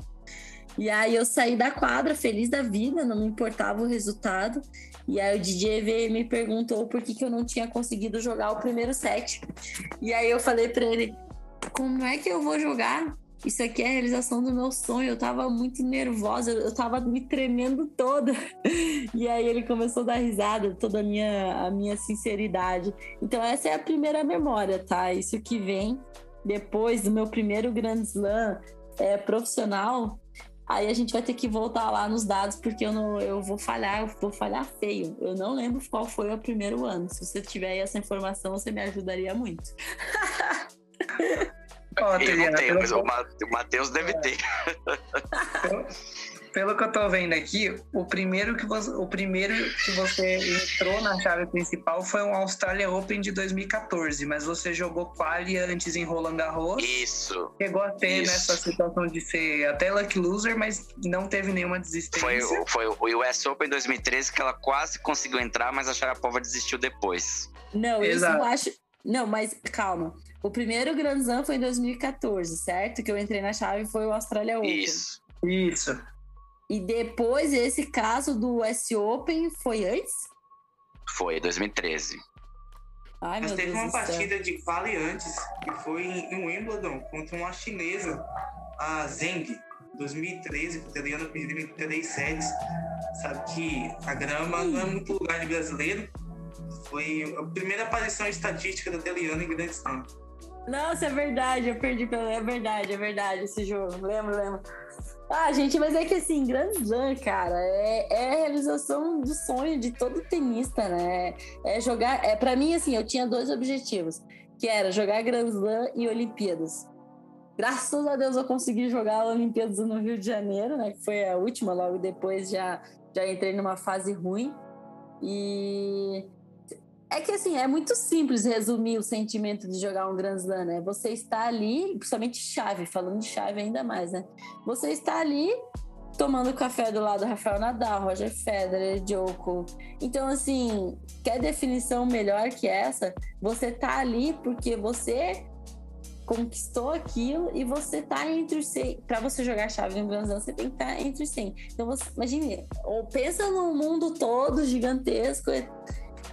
E aí eu saí da quadra feliz da vida, não me importava o resultado. E aí o DJ me perguntou por que, que eu não tinha conseguido jogar o primeiro set. E aí eu falei para ele: como é que eu vou jogar? Isso aqui é a realização do meu sonho. Eu tava muito nervosa, eu tava me tremendo toda. E aí ele começou a dar risada, toda a minha, a minha sinceridade. Então, essa é a primeira memória, tá? Isso que vem depois do meu primeiro Grand Slam é, profissional Aí a gente vai ter que voltar lá nos dados, porque eu, não, eu vou falhar, eu vou falhar feio. Eu não lembro qual foi o primeiro ano. Se você tiver essa informação, você me ajudaria muito. Oh, eu não tenho, mas o Matheus deve ter. Pelo que eu tô vendo aqui, o primeiro que você, o primeiro que você entrou na chave principal foi um Australia Open de 2014, mas você jogou quali antes em Roland Garros. Isso. Chegou a ter isso. nessa situação de ser até lucky loser, mas não teve nenhuma desistência. Foi, foi o US Open 2013 que ela quase conseguiu entrar, mas a Sharapova desistiu depois. Não, Exato. isso eu acho. Não, mas calma. O primeiro Grand Slam foi em 2014, certo? Que eu entrei na chave foi o Australia Open. Isso. Isso. E depois esse caso do S Open foi antes? Foi, 2013. Ai, Mas teve Deus uma partida de quali antes, que foi em Wimbledon, contra uma chinesa, a Zeng, 2013, que o italiano perdeu em 3 sets. Sabe que a grama Sim. não é muito lugar de brasileiro. Foi a primeira aparição estatística da Teliana em Grand Slam. Nossa, é verdade, eu perdi pelo. É verdade, é verdade esse jogo. Lembro, lembro. Ah, gente, mas é que assim, Grand Slam, cara, é, é a realização do sonho de todo tenista, né? É jogar. É, para mim, assim, eu tinha dois objetivos, que era jogar Grand Slam e Olimpíadas. Graças a Deus eu consegui jogar a Olimpíadas no Rio de Janeiro, né? Que foi a última, logo depois já, já entrei numa fase ruim. E é que assim, é muito simples resumir o sentimento de jogar um Grand Slam, né? Você está ali, principalmente chave, falando de chave ainda mais, né? Você está ali tomando café do lado do Rafael Nadal, Roger Federer, Djokovic. Então, assim, quer definição melhor que essa? Você tá ali porque você conquistou aquilo e você tá entre os 100. Para você jogar chave no Grand Slam, você tem que estar tá entre os 100. Então, você, imagine, ou pensa no mundo todo gigantesco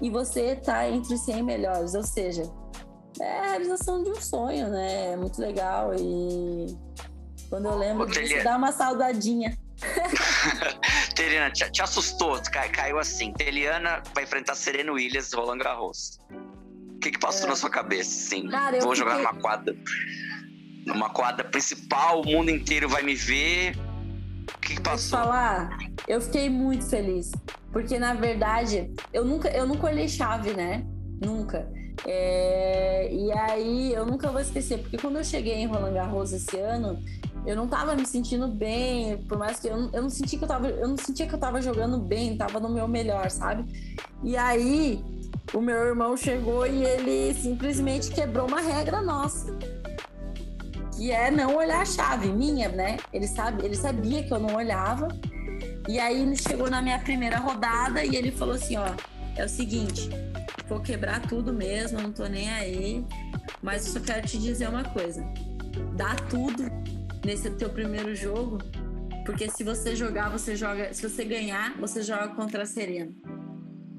e você tá entre os 100 melhores, ou seja, é a realização de um sonho, né? É muito legal e quando eu lembro disso, dá uma saudadinha. Teliana, te, te, assustou, caiu assim. Teliana vai enfrentar Serena Williams Roland Garros. O que, que passou é. na sua cabeça? Sim, Cara, vou jogar numa quadra. Numa quadra principal, o mundo inteiro vai me ver. O que, que passou? Vou falar, eu fiquei muito feliz. Porque, na verdade, eu nunca, eu nunca olhei chave, né? Nunca. É, e aí, eu nunca vou esquecer, porque quando eu cheguei em Roland Garros esse ano, eu não tava me sentindo bem, por mais que eu, eu não senti que eu tava, eu não sentia que eu tava jogando bem, tava no meu melhor, sabe? E aí, o meu irmão chegou e ele simplesmente quebrou uma regra nossa. Que é não olhar a chave minha, né? Ele sabe, ele sabia que eu não olhava. E aí chegou na minha primeira rodada e ele falou assim, ó, é o seguinte, vou quebrar tudo mesmo, não tô nem aí, mas eu só quero te dizer uma coisa. Dá tudo nesse teu primeiro jogo, porque se você jogar, você joga, se você ganhar, você joga contra a Serena.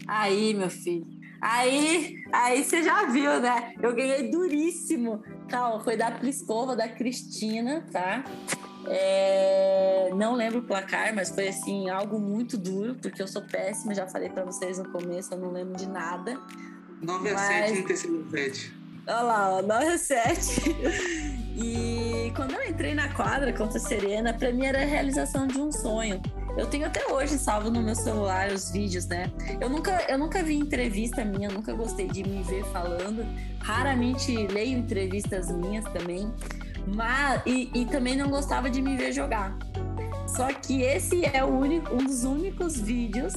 Aí, meu filho. Aí, aí você já viu, né? Eu ganhei duríssimo. Calma, foi da Pliskova, da Cristina, tá? É, não lembro o placar, mas foi assim algo muito duro, porque eu sou péssima, já falei para vocês no começo, eu não lembro de nada. 9 a mas... 7 no terceiro set. Olha lá, ó, 9 a 7. e quando eu entrei na quadra contra a Serena, para mim era a realização de um sonho. Eu tenho até hoje salvo no meu celular os vídeos, né? Eu nunca, eu nunca vi entrevista minha, nunca gostei de me ver falando. Raramente leio entrevistas minhas também. Mas, e, e também não gostava de me ver jogar. Só que esse é único, um dos únicos vídeos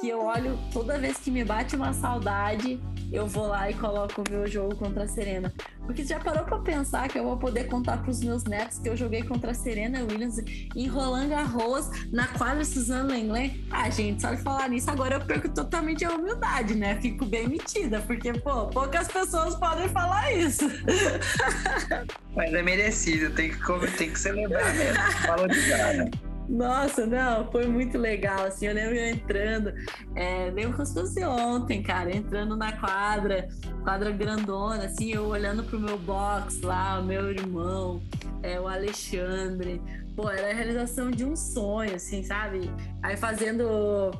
que eu olho toda vez que me bate uma saudade, eu vou lá e coloco o meu jogo contra a Serena. Porque já parou para pensar que eu vou poder contar para os meus netos que eu joguei contra a Serena Williams em Roland Garros na quadra Suzanne Lenglen? Ah, gente, só de falar nisso agora eu perco totalmente a humildade, né? Fico bem metida, porque, pô, poucas pessoas podem falar isso. Mas é merecido, tem que, tem que celebrar mesmo. De cara. Nossa, não, foi muito legal, assim, eu lembro eu entrando, é, lembro como se fosse ontem, cara, entrando na quadra, quadra grandona, assim, eu olhando pro meu box lá, o meu irmão, é, o Alexandre, pô, era a realização de um sonho, assim, sabe? Aí fazendo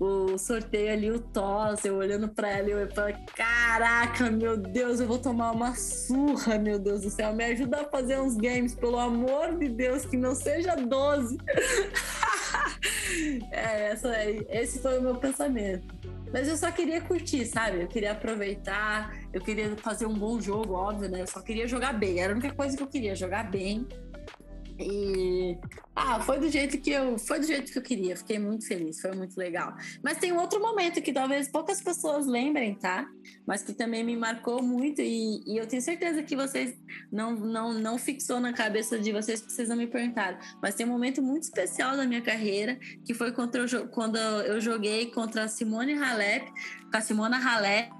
o sorteio ali, o tosse, eu olhando pra ela e eu falei, caraca, meu Deus, eu vou tomar uma surra, meu Deus do céu, me ajuda a fazer uns games, pelo amor de Deus, que não seja 12. é, essa, esse foi o meu pensamento. Mas eu só queria curtir, sabe? Eu queria aproveitar, eu queria fazer um bom jogo, óbvio, né? Eu só queria jogar bem. Era a única coisa que eu queria, jogar bem. E ah, foi do jeito que eu, foi do jeito que eu queria. Fiquei muito feliz, foi muito legal. Mas tem um outro momento que talvez poucas pessoas lembrem, tá? Mas que também me marcou muito e, e eu tenho certeza que vocês não, não, não fixou na cabeça de vocês, vocês não me perguntaram. Mas tem um momento muito especial da minha carreira que foi contra quando eu joguei contra a Simone Halep, com a Simona Halep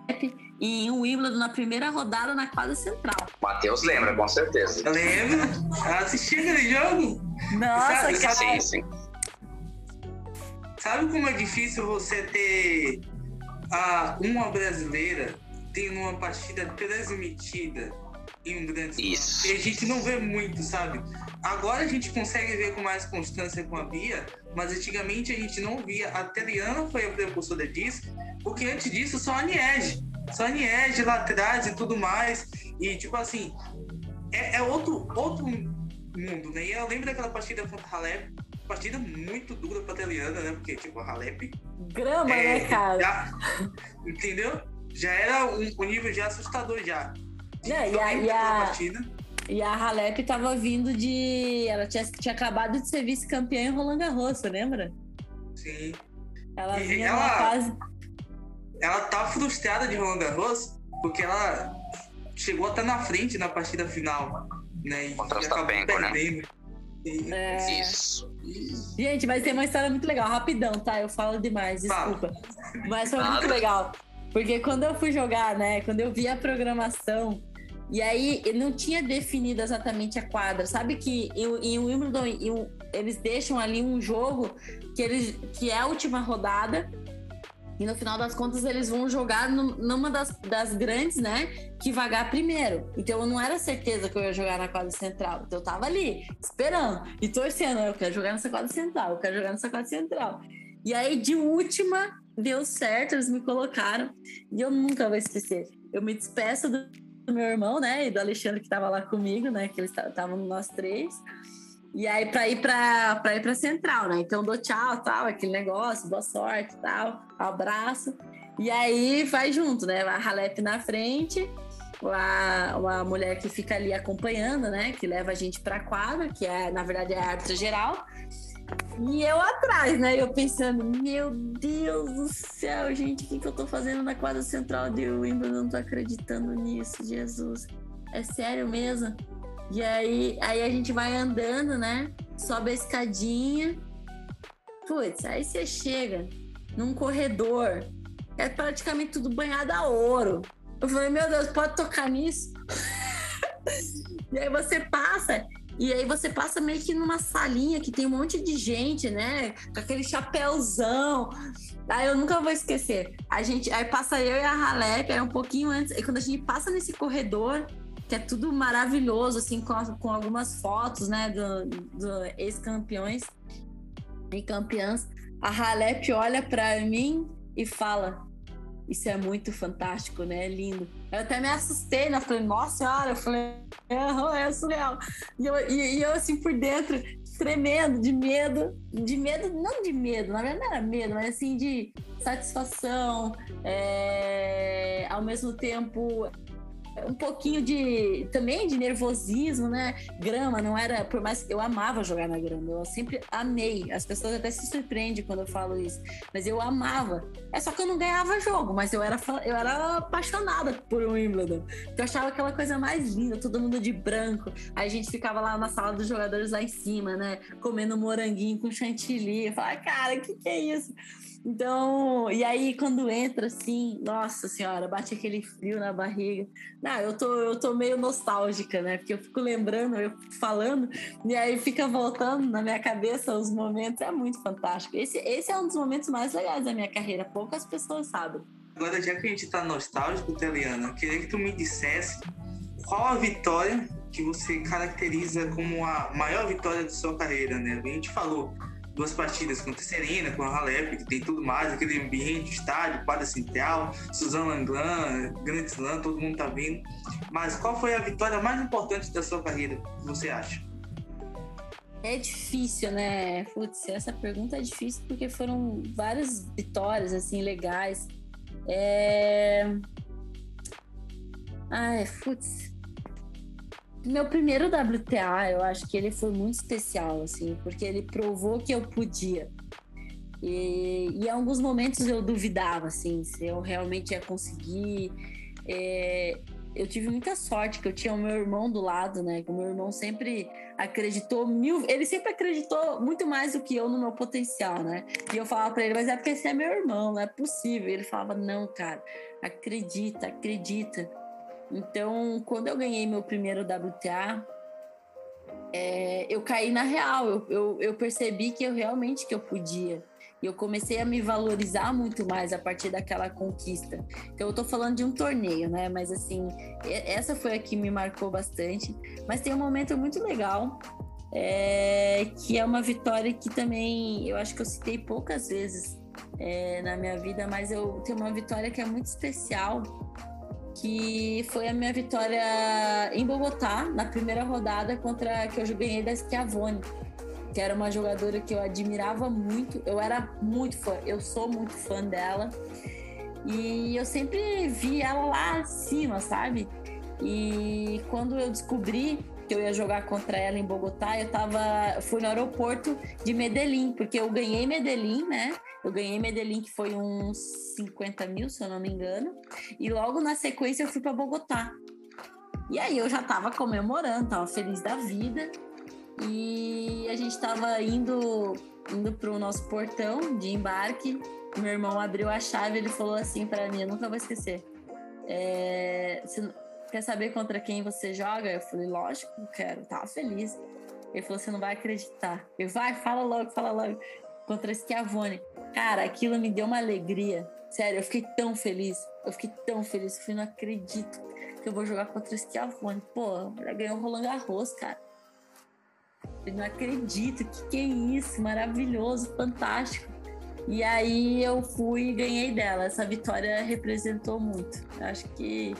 em um Wimbledon na primeira rodada na quadra central. Matheus lembra, com certeza. Eu lembro. Assisti aquele jogo. Nossa, sabe, cara. Sim, sim. Sabe como é difícil você ter a, uma brasileira tendo uma partida transmitida em um grande Isso. E a gente não vê muito, sabe? Agora a gente consegue ver com mais constância com a Bia, mas antigamente a gente não via. A Teliana foi a precursora disso, porque antes disso só a Niege. Só a Niege lá atrás e tudo mais. E tipo assim, é, é outro, outro mundo, né? E eu lembro daquela partida contra a Halep, partida muito dura pra Teliana, né? Porque, tipo, a Halep. Grama, é, né, cara? já- entendeu? Já era um, um nível já assustador já. Não, e Eu a- e a- partida. E a Halep tava vindo de. Ela tinha, tinha acabado de ser vice-campeã em Roland Garros, você lembra? Sim. Ela E vinha ela- numa fase. Ela tá frustrada de Roland Garros porque ela chegou até na frente na partida final, né? E Contra o acabou Ostapenko, né? perdendo. E- É... Isso. Gente, mas tem uma história muito legal, rapidão, tá? Eu falo demais, Fala. desculpa. Mas foi muito Nada. legal. Porque quando eu fui jogar, né? Quando eu vi a programação, e aí ele não tinha definido exatamente a quadra. Sabe que em, em Wimbledon em eles deixam ali um jogo que, eles, que é a última rodada. E no final das contas eles vão jogar num- numa das, das grandes, né? Que vagar primeiro. Então eu não era certeza que eu ia jogar na quadra central. Então eu tava ali, esperando e torcendo. Eu quero jogar nessa quadra central, eu quero jogar nessa quadra central. E aí, de última, deu certo, eles me colocaram. E eu nunca vou esquecer. Eu me despeço do, do meu irmão, né? E do Alexandre que tava lá comigo, né? Que eles estavam nós três. E aí, pra ir pra, pra ir pra central, né? Então, dou tchau, tal, aquele negócio, boa sorte, tal, abraço. E aí, vai junto, né? A Halep na frente, a, a mulher que fica ali acompanhando, né? Que leva a gente pra quadra, que é, na verdade, é a árbitra geral. E eu atrás, né? Eu pensando, meu Deus do céu, gente, o que, que eu tô fazendo na quadra central de Wimbledon? Não tô acreditando nisso, Jesus. É sério mesmo? E aí, aí a gente vai andando, né? Sobe a escadinha. Putz, aí você chega num corredor. É praticamente tudo banhado a ouro. Eu falei, meu Deus, pode tocar nisso? e aí você passa e aí você passa meio que numa salinha que tem um monte de gente, né? Com aquele chapéuzão. Aí eu nunca vou esquecer. A gente, aí passa eu e a Halep, aí um pouquinho antes, e quando a gente passa nesse corredor, que é tudo maravilhoso, assim, com, com algumas fotos, né, do, do ex-campeões e campeãs, a Halep olha pra mim e fala: Isso é muito fantástico, né? É lindo. Eu até me assustei, né? Eu falei, nossa senhora, eu falei, "Aham, é surreal. E eu, e, e eu, assim, por dentro, tremendo de medo, de medo, não de medo, na verdade não era medo, mas assim, de satisfação, é, ao mesmo tempo um pouquinho de também de nervosismo, né? Grama não era, por mais que eu amava jogar na grama, eu sempre amei. As pessoas até se surpreendem quando eu falo isso, mas eu amava. É só que eu não ganhava jogo, mas eu era eu era apaixonada por Wimbledon. Eu achava aquela coisa mais linda, todo mundo de branco. Aí a gente ficava lá na sala dos jogadores lá em cima, né? Comendo moranguinho com chantilly. Eu falava, cara, o que, que é isso? Então, e aí quando entra assim, nossa senhora, bate aquele frio na barriga. Não, eu tô, eu tô meio nostálgica, né? Porque eu fico lembrando, eu fico falando, e aí fica voltando na minha cabeça os momentos. É muito fantástico. Esse, esse é um dos momentos mais legais da minha carreira. Poucas pessoas sabem. Agora, já que a gente tá nostálgico, Teliana, eu queria que tu me dissesse qual a vitória que você caracteriza como a maior vitória de sua carreira, né? A gente falou duas partidas contra a Serena, com a Halep, que tem tudo mais, aquele ambiente, estádio, quadra central, Suzanne Langlan, Grand Slam, todo mundo tá vindo. Mas qual foi a vitória mais importante da sua carreira, você acha? É difícil, né? Putz, essa pergunta é difícil porque foram várias vitórias, assim, legais. É... Ai, putz. Meu primeiro WTA, eu acho que ele foi muito especial, assim, porque ele provou que eu podia. E, e em alguns momentos eu duvidava, assim, se eu realmente ia conseguir. É, eu tive muita sorte que eu tinha o meu irmão do lado, né? Que o meu irmão sempre acreditou mil. Ele sempre acreditou muito mais do que eu no meu potencial, né? E eu falava pra ele, mas é porque esse é meu irmão, não é possível. E ele falava, não, cara, acredita, acredita. Então, quando eu ganhei meu primeiro WTA, é, eu caí na real. Eu, eu, eu percebi que eu realmente que eu podia. E eu comecei a me valorizar muito mais a partir daquela conquista. Então eu tô falando de um torneio, né? Mas assim, essa foi a que me marcou bastante. Mas tem um momento muito legal, é, que é uma vitória que também eu acho que eu citei poucas vezes é, na minha vida, mas eu tenho uma vitória que é muito especial, que foi a minha vitória em Bogotá, na primeira rodada contra que eu ganhei da Schiavone que era uma jogadora que eu admirava muito. Eu era muito fã, eu sou muito fã dela. E eu sempre vi ela lá acima, sabe? E quando eu descobri que eu ia jogar contra ela em Bogotá, eu tava, fui no aeroporto de Medellín, porque eu ganhei Medellín, né? Eu ganhei Medellín, que foi uns 50 mil, se eu não me engano. E logo na sequência eu fui para Bogotá. E aí eu já tava comemorando, tava feliz da vida. E a gente estava indo indo pro nosso portão de embarque. Meu irmão abriu a chave, ele falou assim para mim, eu nunca vou esquecer. É, quer saber contra quem você joga? Eu falei, lógico, quero. Tava feliz. Ele falou, você não vai acreditar. Eu vai, fala logo, fala logo. Contra Schiavone. Cara, aquilo me deu uma alegria. Sério, eu fiquei tão feliz. Eu fiquei tão feliz. Eu falei, não acredito que eu vou jogar contra Schiavone. Pô, ela ganhou o Roland Garros, cara. Eu não acredito, que que é isso? Maravilhoso, fantástico. E aí eu fui e ganhei dela. Essa vitória representou muito. Eu acho que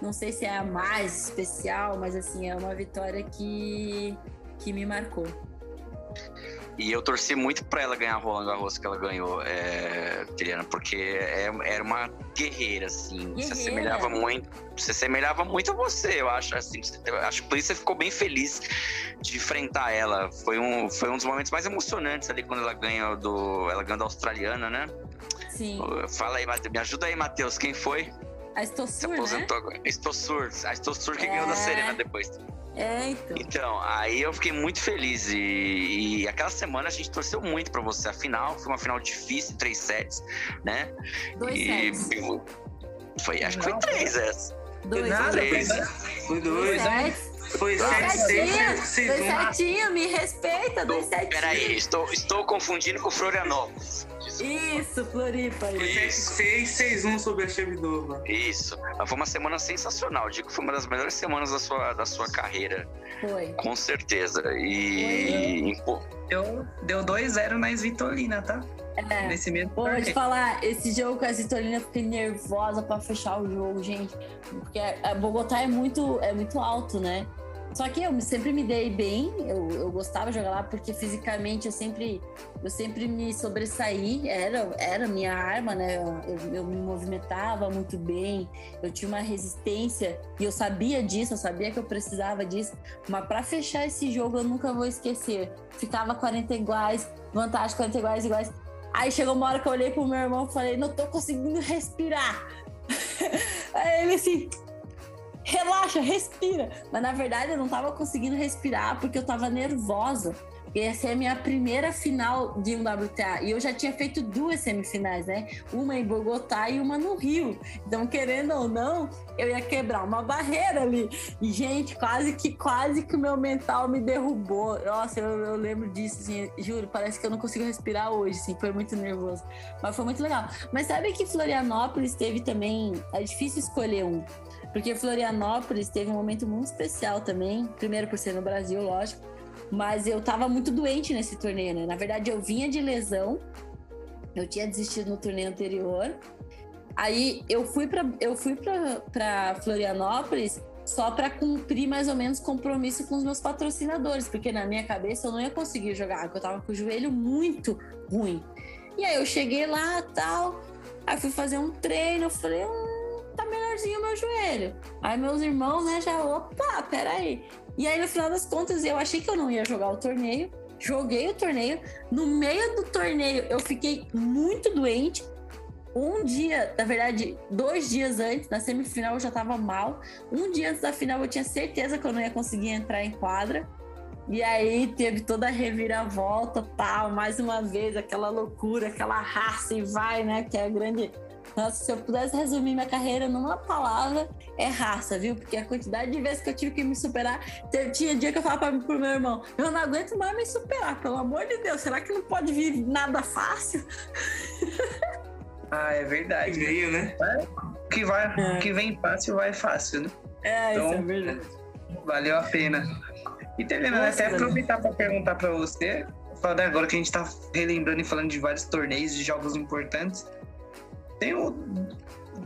não sei se é a mais especial, mas assim, é uma vitória que, que me marcou. E eu torci muito para ela ganhar a Roland Garros que ela ganhou, é, Triana, porque é, era uma guerreira, assim. Guerreira. Se assemelhava muito. Se assemelhava muito a você, eu acho. Assim, acho que por isso você ficou bem feliz de enfrentar ela. Foi um, foi um dos momentos mais emocionantes ali quando ela ganha do. Ela ganha da australiana, né? Sim. Fala aí, me ajuda aí, Matheus. Quem foi? A Estossur, né? Estossur. A Estossur que é... ganhou da Serena depois. É, então. Então, aí eu fiquei muito feliz. E, e aquela semana a gente torceu muito pra você. Afinal, foi uma final difícil, três sets, né? Dois e, sets. Foi, acho que foi três essa. Dois, Nada, três. Foi dois. Foi dois seis, dois setinho, me respeita, dois setinho. Peraí, estou, estou confundindo com Florianópolis. Isso, Floripa. Isso. 6, 6, 1 sobre a Chevidova. Isso. Foi uma semana sensacional. Digo que foi uma das melhores semanas da sua, da sua carreira. Foi. Com certeza. E. Foi. Deu, deu 2-0 na Svitolina, tá? É. Nesse mesmo Pô, vou te falar, esse jogo com a Svitolina eu fiquei nervosa pra fechar o jogo, gente. Porque a Bogotá é muito, é muito alto, né? Só que eu sempre me dei bem, eu, eu gostava de jogar lá porque fisicamente eu sempre, eu sempre me sobressaí, era, era minha arma, né? Eu, eu me movimentava muito bem, eu tinha uma resistência e eu sabia disso, eu sabia que eu precisava disso. Mas para fechar esse jogo eu nunca vou esquecer. Ficava 40 iguais, vantagem 40 iguais, iguais. Aí chegou uma hora que eu olhei pro meu irmão e falei, não tô conseguindo respirar. Aí ele assim, relaxa, respira. Mas na verdade eu não tava conseguindo respirar porque eu tava nervosa. Porque essa é a minha primeira final de um WTA. E eu já tinha feito duas semifinais, né? Uma em Bogotá e uma no Rio. Então, querendo ou não, eu ia quebrar uma barreira ali. E, gente, quase que quase que o meu mental me derrubou. Nossa, eu, eu lembro disso, assim, juro, parece que eu não consigo respirar hoje, assim, foi muito nervoso. Mas foi muito legal. Mas sabe que Florianópolis teve também. É difícil escolher um. Porque Florianópolis teve um momento muito especial também. Primeiro por ser no Brasil, lógico. Mas eu tava muito doente nesse torneio, né? Na verdade, eu vinha de lesão. Eu tinha desistido no torneio anterior. Aí eu fui para eu fui para Florianópolis só para cumprir mais ou menos compromisso com os meus patrocinadores, porque na minha cabeça eu não ia conseguir jogar, porque eu tava com o joelho muito ruim. E aí eu cheguei lá, tal, aí fui fazer um treino, falei, hum, tá melhorzinho o meu joelho. Aí meus irmãos, né, já, opa, peraí. E aí, no final das contas, eu achei que eu não ia jogar o torneio. Joguei o torneio. No meio do torneio, eu fiquei muito doente. Um dia, na verdade, dois dias antes, na semifinal eu já tava mal. Um dia antes da final eu tinha certeza que eu não ia conseguir entrar em quadra. E aí teve toda a reviravolta, tal, mais uma vez, aquela loucura, aquela raça e vai, né? Que é a grande Nossa, se eu pudesse resumir minha carreira numa palavra, é raça, viu? Porque a quantidade de vezes que eu tive que me superar, tinha dia que eu falava para pro meu irmão, eu não aguento mais me superar, pelo amor de Deus, será que não pode vir nada fácil? Ah, é verdade. Meio, né? É, que, vai, é. que vem fácil, vai fácil, né? É, então, isso é verdade. Valeu a pena. E Telena, até aproveitar para perguntar para você, falando agora que a gente está relembrando e falando de vários torneios, de jogos importantes. Tenho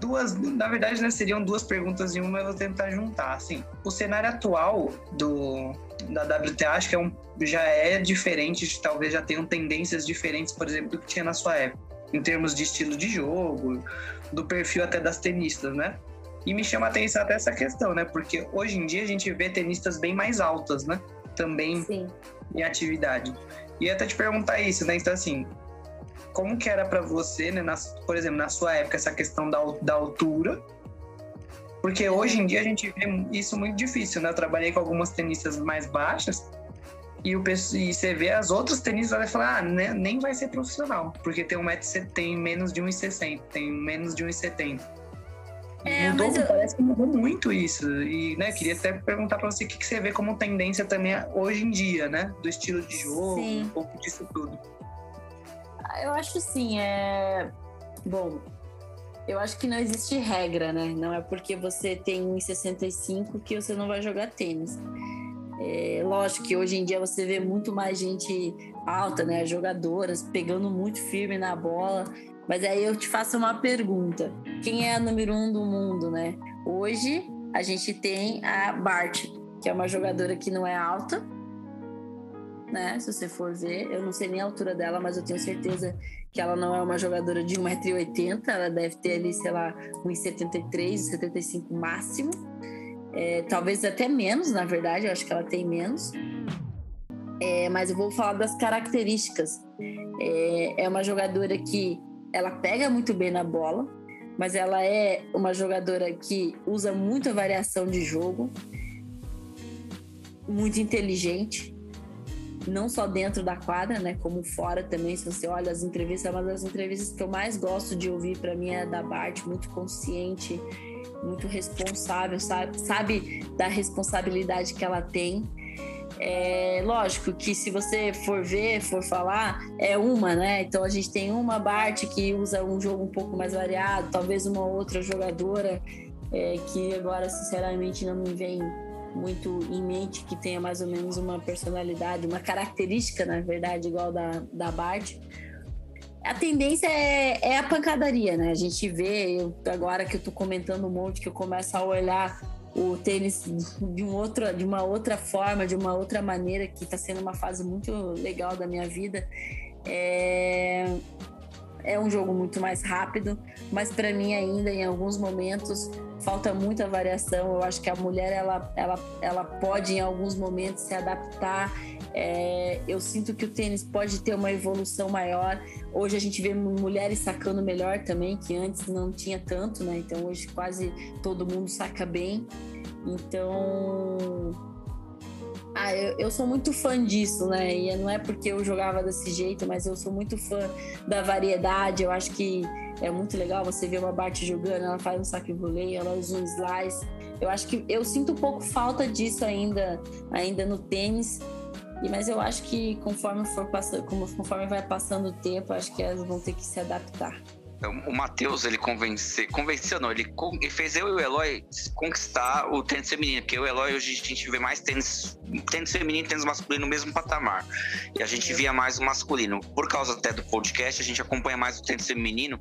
duas, na verdade, né, seriam duas perguntas em uma, eu vou tentar juntar. Assim, o cenário atual do, da WTA acho que é um, já é diferente, talvez já tenham tendências diferentes, por exemplo, do que tinha na sua época, em termos de estilo de jogo, do perfil até das tenistas, né? E me chama a atenção até essa questão, né? Porque hoje em dia a gente vê tenistas bem mais altas, né? Também Sim. em atividade. E até te perguntar isso, né? Então, assim, como que era para você, né? Na, por exemplo, na sua época, essa questão da, da altura? Porque hoje em dia a gente vê isso muito difícil, né? Eu trabalhei com algumas tenistas mais baixas e, o, e você vê as outras tenistas vai falar, ah, né, nem vai ser profissional, porque tem um metro, tem menos de 1,60, tem menos de 1,70. É, mudou, eu... parece que mudou muito isso. E, né, queria até perguntar para você o que, que, você vê como tendência também hoje em dia, né? Do estilo de jogo, Sim. um pouco disso tudo. Eu acho sim, é. Bom, eu acho que não existe regra, né? Não é porque você tem 1,65 que você não vai jogar tênis. É, lógico que hoje em dia você vê muito mais gente alta, né? Jogadoras pegando muito firme na bola. Mas aí eu te faço uma pergunta: quem é a número um do mundo, né? Hoje a gente tem a Bart, que é uma jogadora que não é alta, né? Se você for ver, eu não sei nem a altura dela, mas eu tenho certeza que ela não é uma jogadora de 1,80m, ela deve ter ali, sei lá, 1,73m, 75 máximo. É, talvez até menos, na verdade, eu acho que ela tem menos. É, mas eu vou falar das características. É, é uma jogadora que ela pega muito bem na bola, mas ela é uma jogadora que usa muita variação de jogo, muito inteligente, não só dentro da quadra, né, como fora também. Se você olha as entrevistas, é uma das entrevistas que eu mais gosto de ouvir para mim é da Bart, muito consciente, muito responsável, sabe, sabe da responsabilidade que ela tem é, lógico que se você for ver, for falar, é uma, né? Então a gente tem uma Bart que usa um jogo um pouco mais variado, talvez uma outra jogadora é, que agora sinceramente não me vem muito em mente que tenha mais ou menos uma personalidade, uma característica, na verdade, igual da, da Bart. A tendência é, é a pancadaria, né? A gente vê, eu, agora que eu tô comentando um monte, que eu começo a olhar o tênis de, um outro, de uma outra forma, de uma outra maneira, que está sendo uma fase muito legal da minha vida. É, é um jogo muito mais rápido, mas para mim ainda em alguns momentos falta muita variação. Eu acho que a mulher ela, ela, ela pode em alguns momentos se adaptar. É, eu sinto que o tênis pode ter uma evolução maior. Hoje a gente vê mulheres sacando melhor também, que antes não tinha tanto, né? Então hoje quase todo mundo saca bem. Então ah, eu, eu, sou muito fã disso, né? E não é porque eu jogava desse jeito, mas eu sou muito fã da variedade. Eu acho que é muito legal você ver uma Bart jogando, ela faz um saque volley, ela usa um slice. Eu acho que eu sinto um pouco falta disso ainda, ainda no tênis. E, mas eu acho que conforme for passando, conforme vai passando o tempo, acho que elas vão ter que se adaptar o Matheus, ele convence, convenceu, não, ele, ele, fez eu e o Eloy conquistar o tênis feminino, porque e o Eloy hoje a gente vê mais tênis, tênis feminino e tênis masculino no mesmo patamar. E a gente via mais o masculino. Por causa até do podcast, a gente acompanha mais o tênis feminino.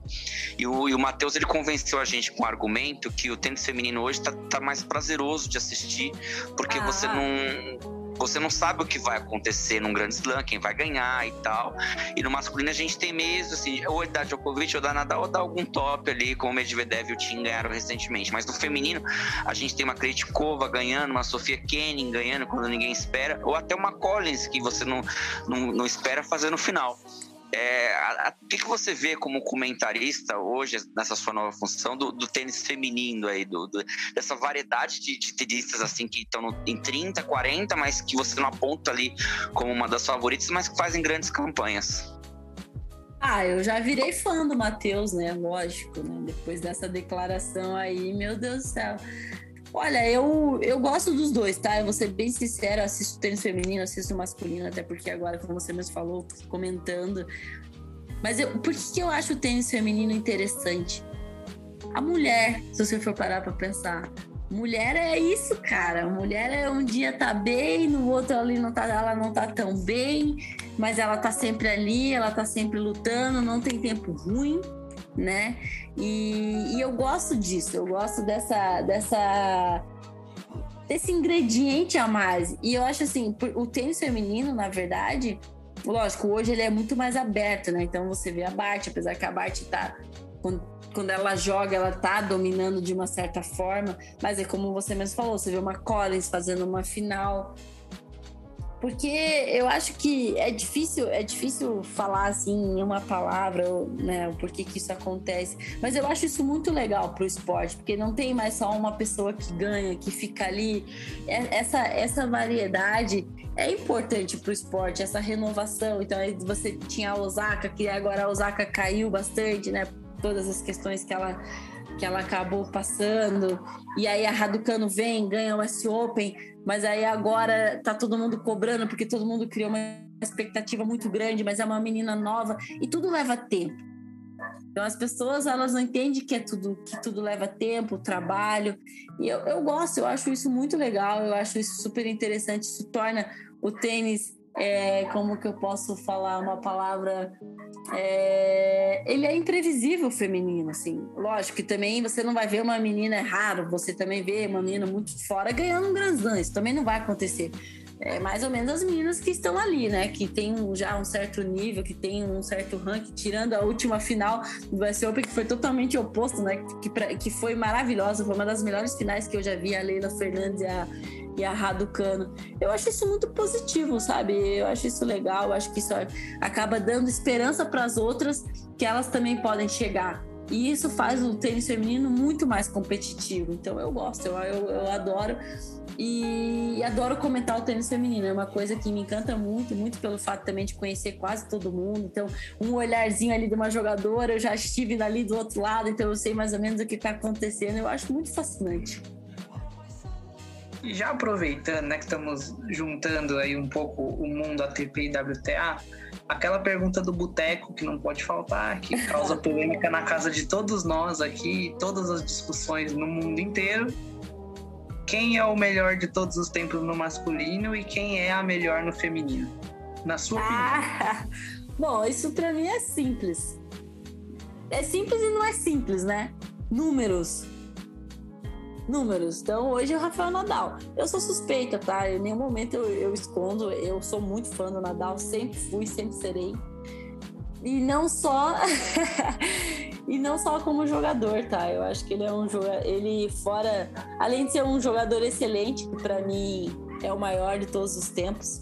E o, e o Matheus, ele convenceu a gente com o argumento que o tênis feminino hoje tá, tá mais prazeroso de assistir, porque ah. você não você não sabe o que vai acontecer num grande slam, quem vai ganhar e tal. E no masculino a gente tem mesmo, assim, ou da Djokovic, ou da Nadal, ou da algum top ali, como o Medvedev e o Tim ganharam recentemente. Mas no feminino, a gente tem uma Krejcikova ganhando, uma Sofia Kenin ganhando quando ninguém espera, ou até uma Collins que você não, não, não espera fazer no final. É, o que, que você vê como comentarista hoje, nessa sua nova função, do, do tênis feminino aí, do, do, dessa variedade de, de tenistas assim que estão em 30, 40, mas que você não aponta ali como uma das favoritas, mas que fazem grandes campanhas? Ah, eu já virei fã do Matheus, né? Lógico, né? Depois dessa declaração aí, meu Deus do céu. Olha, eu, eu gosto dos dois, tá? Eu vou ser bem sincero, assisto tênis feminino, assisto masculino, até porque agora, como você mesmo falou, comentando. Mas eu, por que, que eu acho o tênis feminino interessante? A mulher, se você for parar pra pensar, mulher é isso, cara. Mulher é um dia tá bem, no outro ali não tá, ela não tá tão bem, mas ela tá sempre ali, ela tá sempre lutando, não tem tempo ruim né? E, e eu gosto disso, eu gosto dessa, dessa desse ingrediente a mais. E eu acho assim, o tênis feminino, na verdade, lógico, hoje ele é muito mais aberto, né? Então você vê a Bart, apesar que a Bart tá. Quando, quando ela joga, ela tá dominando de uma certa forma, mas é como você mesmo falou, você vê uma Collins fazendo uma final, porque eu acho que é difícil, é difícil falar assim em uma palavra, né, o porquê que isso acontece. Mas eu acho isso muito legal para o esporte, porque não tem mais só uma pessoa que ganha, que fica ali. É, essa, essa variedade é importante para o esporte, essa renovação. Então você tinha a Osaka, que agora a Osaka caiu bastante, né? Todas as questões que ela que ela acabou passando. E aí a Raducano vem, ganha o S Open, mas aí agora tá todo mundo cobrando porque todo mundo criou uma expectativa muito grande, mas é uma menina nova e tudo leva tempo. Então as pessoas elas não entendem que é tudo que tudo leva tempo, trabalho. E eu, eu gosto, eu acho isso muito legal, eu acho isso super interessante. Isso torna o tênis é, como que eu posso falar uma palavra é, ele é imprevisível feminino, assim. Lógico que também você não vai ver uma menina, é raro você também ver uma menina muito fora ganhando um Grand Slam, isso também não vai acontecer. É mais ou menos as meninas que estão ali, né? Que tem já um certo nível, que tem um certo ranking, tirando a última final do US Open, que foi totalmente oposto, né? Que, pra, que foi maravilhosa, foi uma das melhores finais que eu já vi, a Leila Fernandes e a e a Raducano. Eu acho isso muito positivo, sabe? Eu acho isso legal, eu acho que isso acaba dando esperança para as outras que elas também podem chegar. E isso faz o tênis feminino muito mais competitivo. Então eu gosto, eu, eu, eu adoro. E adoro comentar o tênis feminino. É uma coisa que me encanta muito, muito pelo fato também de conhecer quase todo mundo. Então, um olharzinho ali de uma jogadora, eu já estive ali do outro lado, então eu sei mais ou menos o que está acontecendo. Eu acho muito fascinante. E já aproveitando, né, que estamos juntando aí um pouco o mundo ATP e WTA, aquela pergunta do boteco que não pode faltar, que causa polêmica na casa de todos nós aqui, todas as discussões no mundo inteiro. Quem é o melhor de todos os tempos no masculino e quem é a melhor no feminino? Na sua ah, opinião. Bom, isso para mim é simples. É simples e não é simples, né? Números números. Então, hoje é o Rafael Nadal. Eu sou suspeita, tá? Em nenhum momento eu, eu escondo. Eu sou muito fã do Nadal, sempre fui, sempre serei. E não só. e não só como jogador, tá? Eu acho que ele é um jogador. Ele, fora. Além de ser um jogador excelente, que pra mim é o maior de todos os tempos.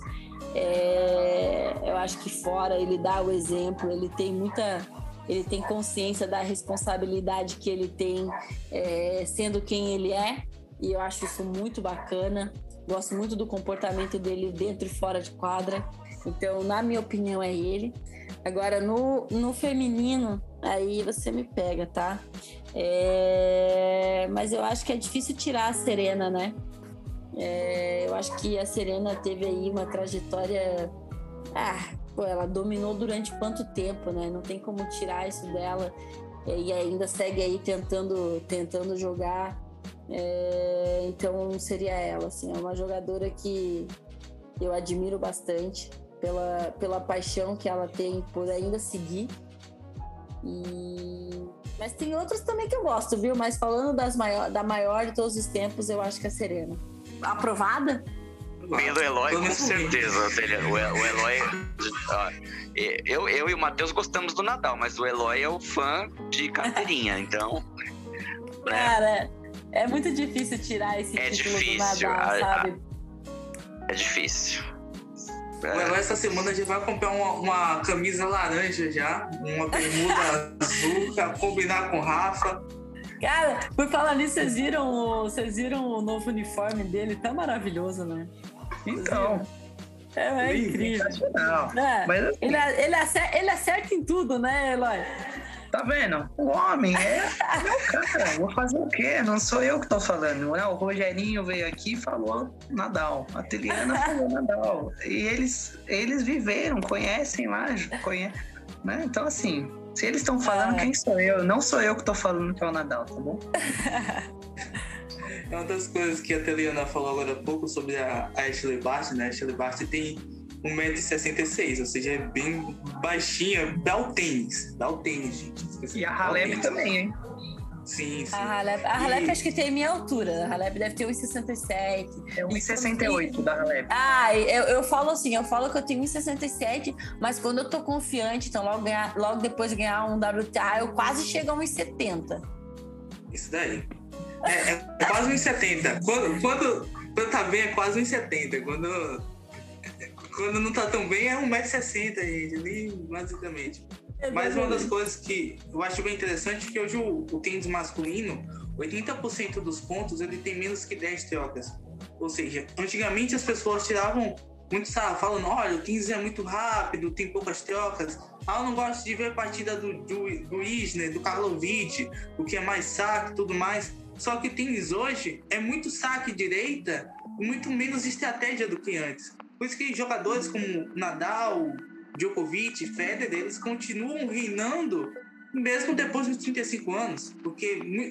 É, eu acho que fora ele dá o exemplo, ele tem muita ele tem consciência da responsabilidade que ele tem é, sendo quem ele é, e eu acho isso muito bacana. Gosto muito do comportamento dele dentro e fora de quadra. Então, na minha opinião, é ele. Agora, no, no feminino, aí você me pega, tá? É... Mas eu acho que é difícil tirar a Serena, né? É... Eu acho que a Serena teve aí uma trajetória. Ah, pô, ela dominou durante quanto tempo, né? Não tem como tirar isso dela e ainda segue aí tentando, tentando jogar. É, então seria ela, assim, é uma jogadora que eu admiro bastante pela, pela paixão que ela tem por ainda seguir. E... Mas tem outros também que eu gosto, viu? Mas falando das maior, da maior de todos os tempos, eu acho que é a Serena. Aprovada? Pelo Eloy, com certeza. O Eloy. Ó, eu, eu e o Matheus gostamos do Nadal, mas o Eloy é o fã de carteirinha, então. Né? Cara, é muito difícil tirar esse é título difícil, do Nadal, a, sabe? A, é difícil. O Eloy essa semana já vai comprar uma, uma camisa laranja já, uma bermuda azul, pra combinar com o Rafa. Cara, por falar nisso, vocês viram, vocês viram o novo uniforme dele? Tá maravilhoso, né? Então. É, é incrível. É, Mas, assim, ele, ele, acerta, ele acerta em tudo, né, Eloy? Tá vendo? O homem é meu cara. Vou fazer o quê? Não sou eu que tô falando. Né? O Rogerinho veio aqui e falou Nadal. A Teliana falou Nadal. E eles, eles viveram, conhecem lá, conhecem, né? Então, assim, se eles estão falando, quem sou eu? Não sou eu que tô falando que é o Nadal, tá bom? É uma das coisas que a Teliana falou agora há pouco sobre a, Ashley Barty, né? A Ashley Barty tem 1,66m, ou seja, é bem baixinha. Dá o tênis. Dá o tênis, gente. E a Halep também, hein? Sim, sim. A Halep, a Halep e... acho que tem minha altura. A Halep deve ter 1,67. É 1,68 da Halep. Ah, eu, eu falo assim, eu falo que eu tenho 1,67, mas quando eu tô confiante, então logo, ganhar, logo depois de ganhar um WTA, eu quase chego a 1,70. Isso daí. É, é quase 1,70. Quando, quando, quando tá bem, é quase 1,70. Quando quando não tá tão bem é 1,60m, gente, ali, basicamente. É Mas uma das coisas que eu acho bem interessante é que hoje o, o tênis masculino, 80% dos pontos, ele tem menos que 10 trocas. Ou seja, antigamente as pessoas tiravam muito sarro, falando, olha, o tênis é muito rápido, tem poucas trocas. Ah, eu não gosto de ver a partida do, do, do Isner, do Karlovic, o que é mais saque e tudo mais. Só que o tênis hoje é muito saque direita, muito menos estratégia do que antes. Por isso que jogadores como Nadal, Djokovic, Federer, eles continuam reinando mesmo depois dos 35 anos, porque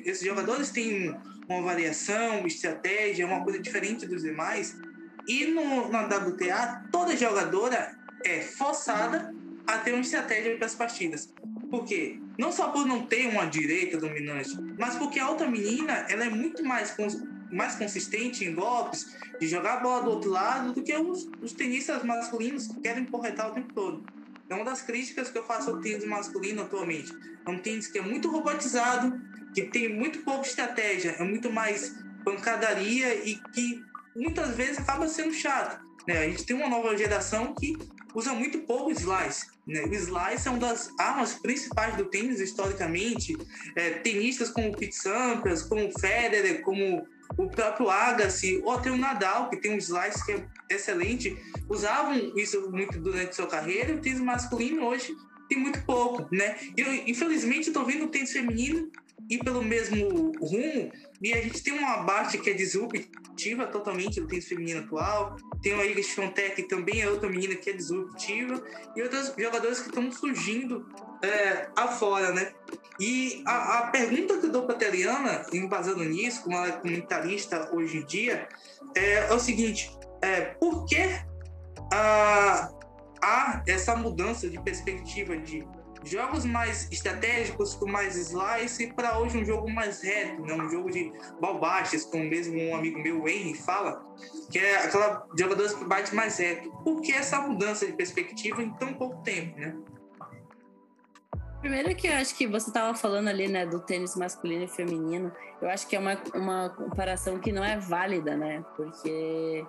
esses jogadores têm uma variação, uma estratégia, uma coisa diferente dos demais. E no, na WTA, toda jogadora é forçada a ter uma estratégia para as partidas. Por quê? Não só por não ter uma direita dominante, mas porque a outra menina ela é muito mais mais consistente em golpes, de jogar a bola do outro lado, do que os, os tenistas masculinos que querem porretar o tempo todo. É uma das críticas que eu faço ao tênis masculino atualmente. É um tênis que é muito robotizado, que tem muito pouca estratégia, é muito mais pancadaria e que muitas vezes acaba sendo chato. Né? A gente tem uma nova geração que usa muito pouco slice. Né? O slice é uma das armas principais do tênis historicamente. É, tenistas como Pete Sampras, como Federer, como o próprio Agassi, ou até o Nadal, que tem um slice que é excelente, usavam isso muito durante sua carreira, o tênis masculino hoje tem muito pouco, né? Eu, infelizmente, estou vendo o tênis feminino ir pelo mesmo rumo, e a gente tem uma base que é disruptiva totalmente do tênis feminino atual, tem a Iga Swiatek, que também é outra menina que é disruptiva, e outros jogadores que estão surgindo é, afora, né? E a, a, pergunta que eu dou para a Teliana, embasando nisso, como ela é comentarista hoje em dia, é, é o seguinte: é, por que ah, há essa mudança de perspectiva de jogos mais estratégicos, com mais slice, para hoje um jogo mais reto, né? um jogo de ball baixas, como mesmo um amigo meu, Henry, fala, que é aquela jogadores que bate mais reto. Por que essa mudança de perspectiva em tão pouco tempo, né? Primeiro que eu acho que você estava falando ali, né, do tênis masculino e feminino, eu acho que é uma, uma comparação que não é válida, né? Porque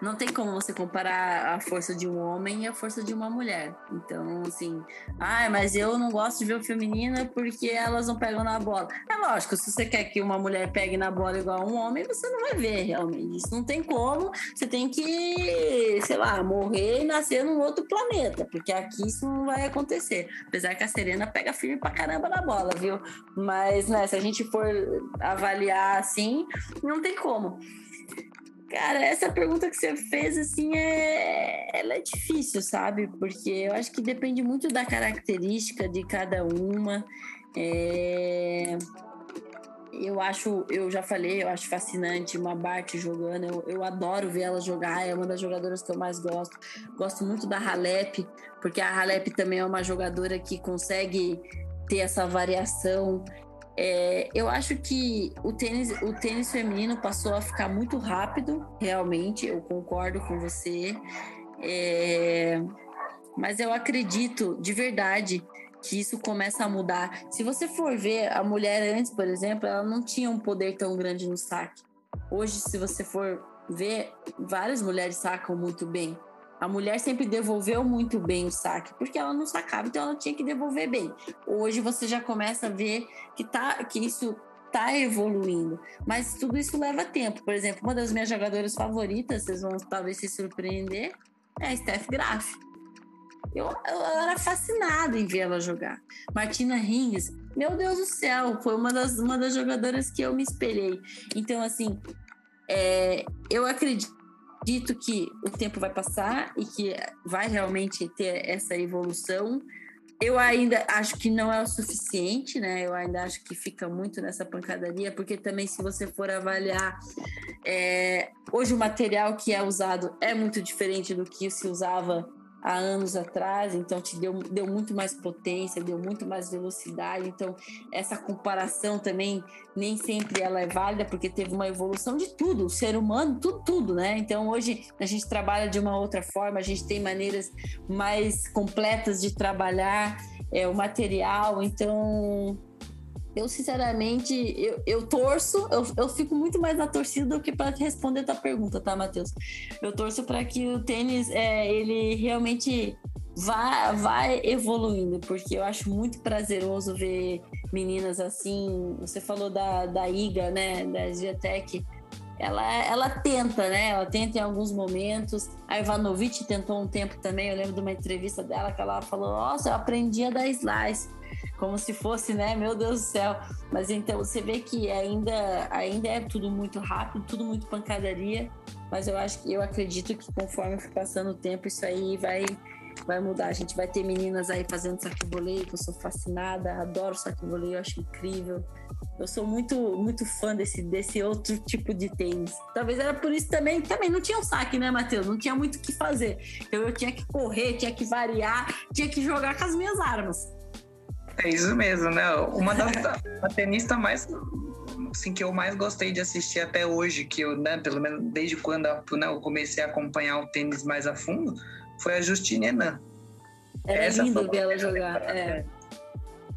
não tem como você comparar a força de um homem e a força de uma mulher. Então, assim, ah, mas eu não gosto de ver o feminino porque elas não pegam na bola. É lógico, se você quer que uma mulher pegue na bola igual um homem, você não vai ver realmente. Isso não tem como. Você tem que, sei lá, morrer e nascer num outro planeta, porque aqui isso não vai acontecer. Apesar que a Serena pega firme pra caramba na bola, viu? Mas, né, se a gente for avaliar assim, não tem como. Cara, essa pergunta que você fez, assim, é... ela é difícil, sabe? Porque eu acho que depende muito da característica de cada uma. É... Eu acho, eu já falei, eu acho fascinante uma Bart jogando. Eu, eu adoro ver ela jogar, é uma das jogadoras que eu mais gosto. Gosto muito da Halep, porque a Halep também é uma jogadora que consegue ter essa variação é, eu acho que o tênis, o tênis feminino passou a ficar muito rápido, realmente, eu concordo com você. É, mas eu acredito de verdade que isso começa a mudar. Se você for ver, a mulher antes, por exemplo, ela não tinha um poder tão grande no saque. Hoje, se você for ver, várias mulheres sacam muito bem. A mulher sempre devolveu muito bem o saque, porque ela não sacava, então ela tinha que devolver bem. Hoje você já começa a ver que, tá, que isso tá evoluindo. Mas tudo isso leva tempo. Por exemplo, uma das minhas jogadoras favoritas, vocês vão talvez se surpreender, é a Steph Graf. Eu, eu era fascinada em ver ela jogar. Martina Hingis, meu Deus do céu, foi uma das, uma das jogadoras que eu me espelhei. Então, assim, é, eu acredito que o tempo vai passar e que vai realmente ter essa evolução. Eu ainda acho que não é o suficiente, né? Eu ainda acho que fica muito nessa pancadaria, porque também, se você for avaliar, é, hoje o material que é usado é muito diferente do que se usava há anos atrás, então te deu, deu muito mais potência, deu muito mais velocidade. Então, essa comparação também nem sempre ela é válida, porque teve uma evolução de tudo, o ser humano, tudo, tudo, né? Então, hoje a gente trabalha de uma outra forma, a gente tem maneiras mais completas de trabalhar é, o material, então eu, sinceramente, eu, eu torço, eu, eu fico muito mais na torcida do que para responder a tua pergunta, tá, Matheus? Eu torço para que o tênis, é, ele realmente vá, vá evoluindo, porque eu acho muito prazeroso ver meninas assim. Você falou da, da IGA, né, da Giatec. Ela, ela tenta, né? Ela tenta em alguns momentos. A Ivanovic tentou um tempo também. Eu lembro de uma entrevista dela que ela falou: Nossa, eu aprendi a dar slice como se fosse, né? Meu Deus do céu. Mas então você vê que ainda, ainda é tudo muito rápido, tudo muito pancadaria. Mas eu acho que eu acredito que conforme for passando o tempo, isso aí vai vai mudar. A gente vai ter meninas aí fazendo saque-voleio, que eu sou fascinada, adoro saque-voleio, acho incrível. Eu sou muito muito fã desse, desse outro tipo de tênis. Talvez era por isso também, também não tinha um saque, né, Matheus? Não tinha muito o que fazer. Então eu tinha que correr, tinha que variar, tinha que jogar com as minhas armas. É isso mesmo, né? Uma das a tenista mais assim que eu mais gostei de assistir até hoje, que eu, né, pelo menos desde quando né, eu comecei a acompanhar o tênis mais a fundo, foi a Justine Henan. É Essa lindo ver ela jogar, é.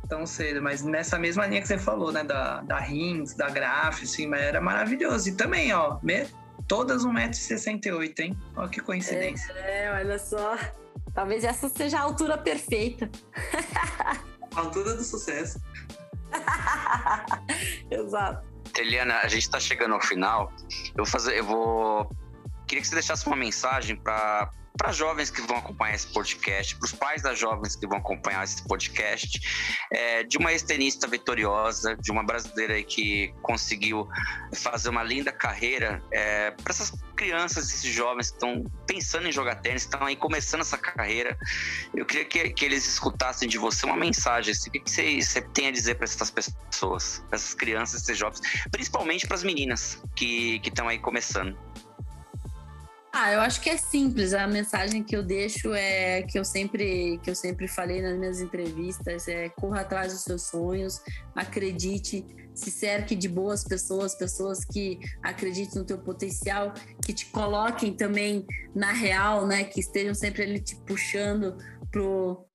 Tão cedo, mas nessa mesma linha que você falou, né, da, da Rins, da Graf, assim, mas era maravilhoso. E também, ó, me, todas 1,68m, hein? Olha que coincidência. É, é, olha só. Talvez essa seja a altura perfeita. Altura do sucesso. Exato. Eliana, a gente está chegando ao final. Eu vou fazer, eu vou. Queria que você deixasse uma mensagem para para jovens que vão acompanhar esse podcast, para os pais das jovens que vão acompanhar esse podcast, é, de uma ex-tenista vitoriosa, de uma brasileira que conseguiu fazer uma linda carreira, é, para essas crianças, esses jovens que estão pensando em jogar tênis, estão aí começando essa carreira, eu queria que, que eles escutassem de você uma mensagem, assim, o que, que você, você tem a dizer para essas pessoas, para essas crianças, esses jovens, principalmente para as meninas que estão aí começando. Ah, eu acho que é simples. A mensagem que eu deixo é que eu sempre que eu sempre falei nas minhas entrevistas é corra atrás dos seus sonhos, acredite, se cerque de boas pessoas, pessoas que acreditem no teu potencial, que te coloquem também na real, né, que estejam sempre ali te puxando pro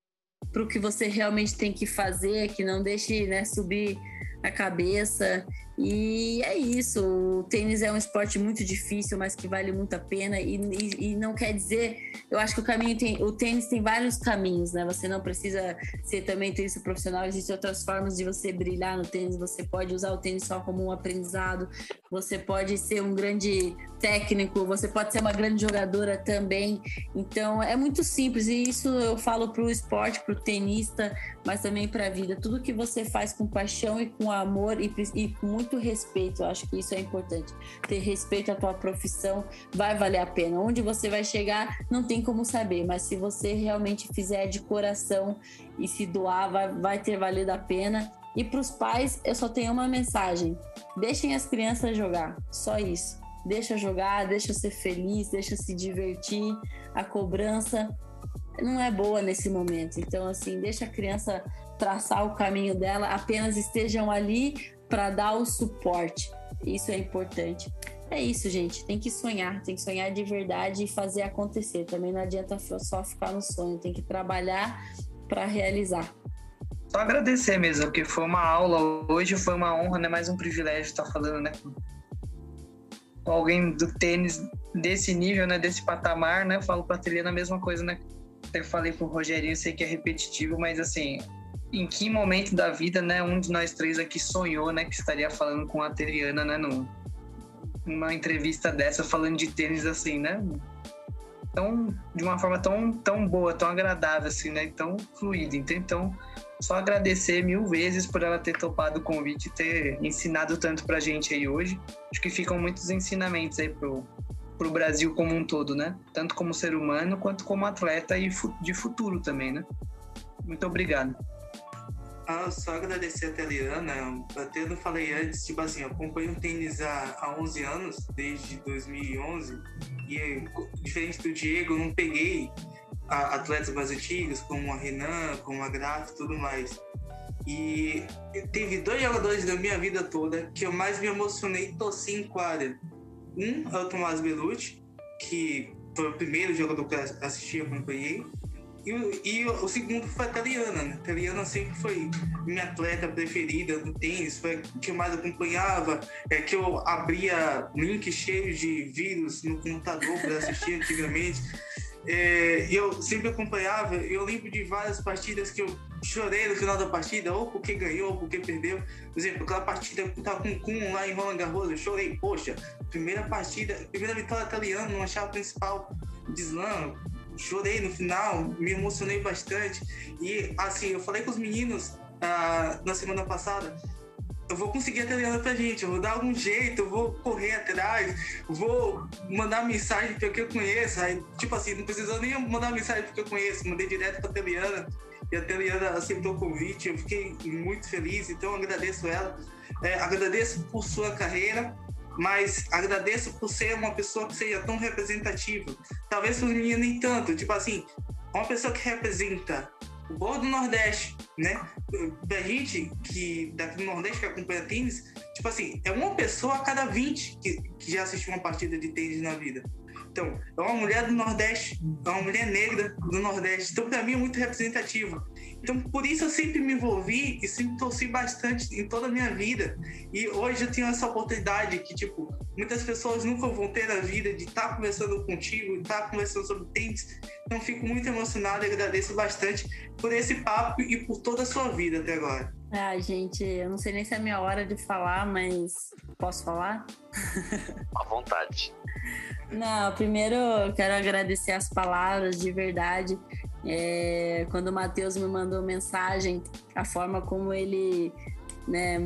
pro que você realmente tem que fazer, que não deixe, né, subir a cabeça e é isso. O tênis é um esporte muito difícil, mas que vale muito a pena. E, e, e, não quer dizer. Eu acho que o caminho tem. O tênis tem vários caminhos, né? Você não precisa ser também tenista profissional. Existem outras formas de você brilhar no tênis. Você pode usar o tênis só como um aprendizado. Você pode ser um grande técnico. Você pode ser uma grande jogadora também. Então é muito simples. E isso eu falo para o esporte, para o tenista, mas também para a vida. Tudo que você faz com paixão e com amor e, e com muito muito respeito, eu acho que isso é importante. Ter respeito à tua profissão vai valer a pena. Onde você vai chegar, não tem como saber, mas se você realmente fizer de coração e se doar, vai, vai ter valido a pena. E para os pais, eu só tenho uma mensagem: deixem as crianças jogar, só isso. Deixa jogar, deixa ser feliz, deixa se divertir. A cobrança não é boa nesse momento. Então, assim, deixa a criança traçar o caminho dela, apenas estejam ali para dar o suporte. Isso é importante. É isso, gente. Tem que sonhar, tem que sonhar de verdade e fazer acontecer. Também não adianta só ficar no sonho, tem que trabalhar para realizar. Só agradecer mesmo, porque foi uma aula hoje, foi uma honra, né? Mais um privilégio estar falando, né? Com alguém do tênis desse nível, né? Desse patamar, né? Eu falo para a Teliana a mesma coisa, né? Eu falei com o Rogerinho, sei que é repetitivo, mas assim, em que momento da vida, né, um de nós três aqui sonhou, né, que estaria falando com a Teriana, né, no, numa entrevista dessa, falando de tênis assim, né? tão de uma forma tão, tão boa, tão agradável, assim, né? Tão fluida. Então, só agradecer mil vezes por ela ter topado o convite e ter ensinado tanto pra gente aí hoje. Acho que ficam muitos ensinamentos aí pro, pro Brasil como um todo, né? Tanto como ser humano quanto como atleta e de futuro também, né? Muito obrigado. Ah, só agradecer a Teliana. Até não falei antes, tipo assim, eu acompanho o tênis há, há 11 anos, desde 2011, e diferente do Diego, eu não peguei atletas mais antigos, como a Renan, como a Graf tudo mais. E teve dois jogadores da minha vida toda que eu mais me emocionei torci em quadra. Um é o Tomás Belucci, que foi o primeiro jogador que eu assisti e acompanhei. E, e o segundo foi a Taliana, né? A Taliana sempre foi minha atleta preferida no tênis, foi a que eu mais acompanhava, é que eu abria link cheio de vírus no computador para assistir antigamente. É, eu sempre acompanhava, eu lembro de várias partidas que eu chorei no final da partida, ou porque ganhou, ou porque perdeu. Por exemplo, aquela partida que tava com o Kuhn lá em Roland Garros, eu chorei, poxa, primeira partida, primeira vitória italiana numa chave principal de slam, chorei no final, me emocionei bastante. E assim, eu falei com os meninos ah, na semana passada, eu vou conseguir atender ela pra gente, eu vou dar algum jeito, eu vou correr atrás, vou mandar mensagem para que eu conheço. Aí, tipo assim, não precisou nem mandar mensagem porque eu conheço, mandei direto pra Teliana e a Teliana aceitou o convite, eu fiquei muito feliz, então agradeço ela. É, agradeço por sua carreira, mas agradeço por ser uma pessoa que seja tão representativa. Talvez os meninos nem tanto, tipo assim, uma pessoa que representa o povo do Nordeste, né? Da gente que daqui do Nordeste que acompanha tênis, tipo assim, é uma pessoa a cada 20 que, que já assistiu uma partida de tênis na vida. Então, é uma mulher do Nordeste, é uma mulher negra do Nordeste. Então, para mim, é muito representativa. Então, por isso eu sempre me envolvi e sempre torci bastante em toda a minha vida. E hoje eu tenho essa oportunidade que, tipo, muitas pessoas nunca vão ter a vida de estar tá conversando contigo, estar tá conversando sobre tênis. Então, fico muito emocionado e agradeço bastante por esse papo e por toda a sua vida até agora. Ah, gente, eu não sei nem se é a minha hora de falar, mas posso falar? À vontade. Não, primeiro eu quero agradecer as palavras de verdade. É, quando o Matheus me mandou mensagem, a forma como ele né,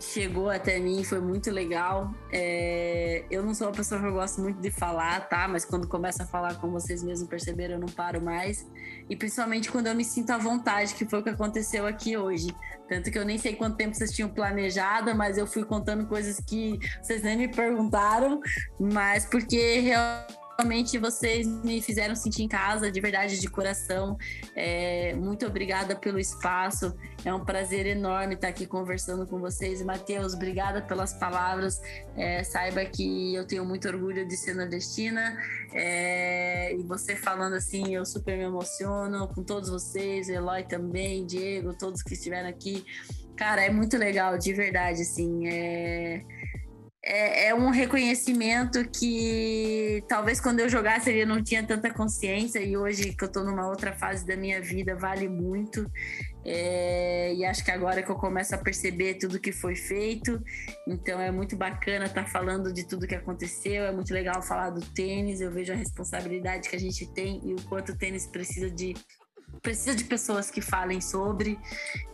chegou até mim foi muito legal. É, eu não sou uma pessoa que gosto muito de falar, tá? Mas quando começo a falar, como vocês mesmos perceberam, eu não paro mais. E principalmente quando eu me sinto à vontade, que foi o que aconteceu aqui hoje. Tanto que eu nem sei quanto tempo vocês tinham planejado, mas eu fui contando coisas que vocês nem me perguntaram, mas porque realmente realmente vocês me fizeram sentir em casa, de verdade, de coração. É, muito obrigada pelo espaço. É um prazer enorme estar aqui conversando com vocês. Matheus, obrigada pelas palavras. É, saiba que eu tenho muito orgulho de ser nordestina. É, e você falando assim, eu super me emociono com todos vocês, Eloy também, Diego, todos que estiveram aqui. Cara, é muito legal, de verdade, assim. É é, é, um reconhecimento que talvez quando eu jogasse ele não tinha tanta consciência e hoje que eu estou numa outra fase da minha vida vale muito. É, e acho que agora que eu começo a perceber tudo que foi feito então é muito bacana estar tá falando de tudo que aconteceu é muito legal falar do tênis eu vejo a responsabilidade que a gente tem e o quanto o tênis precisa de precisa de pessoas que falem sobre.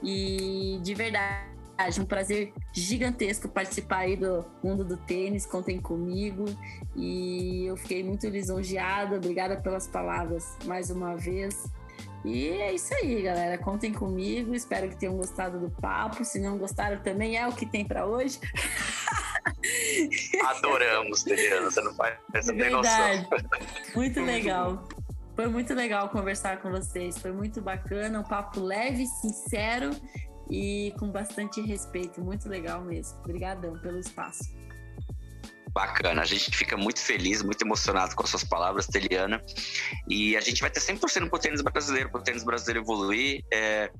E de verdade um prazer gigantesco participar aí do mundo do tênis, contem comigo e eu fiquei muito lisonjeada, obrigada pelas palavras mais uma vez. E é isso aí, galera. Contem comigo. Espero que tenham gostado do papo. Se não gostaram, também é o que tem para hoje. Adoramos, Teliana. Você não faz essa é. Muito legal. Foi muito legal conversar com vocês. Foi muito bacana. Um papo leve, sincero e com bastante respeito. Muito legal mesmo. Obrigadão pelo espaço. Bacana, a gente fica muito feliz, muito emocionado com as suas palavras, Teliana. E a gente vai ter sempre torcendo pro tênis brasileiro, pro tênis brasileiro evoluir. É,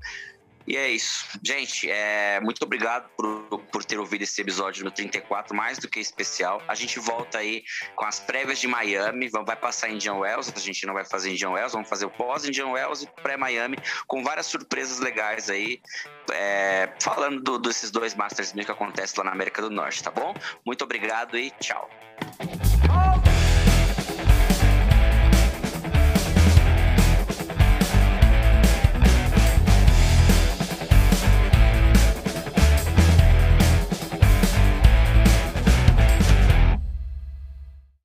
e é isso. Gente, é, muito obrigado por, por ter ouvido esse episódio no 34, mais do que especial. A gente volta aí com as prévias de Miami, vai passar em Indian Wells, a gente não vai fazer Indian Wells, vamos fazer o pós-Indian Wells e pré-Miami, com várias surpresas legais aí, é, falando do, desses dois Masters que acontecem lá na América do Norte, tá bom? Muito obrigado e tchau. Oh!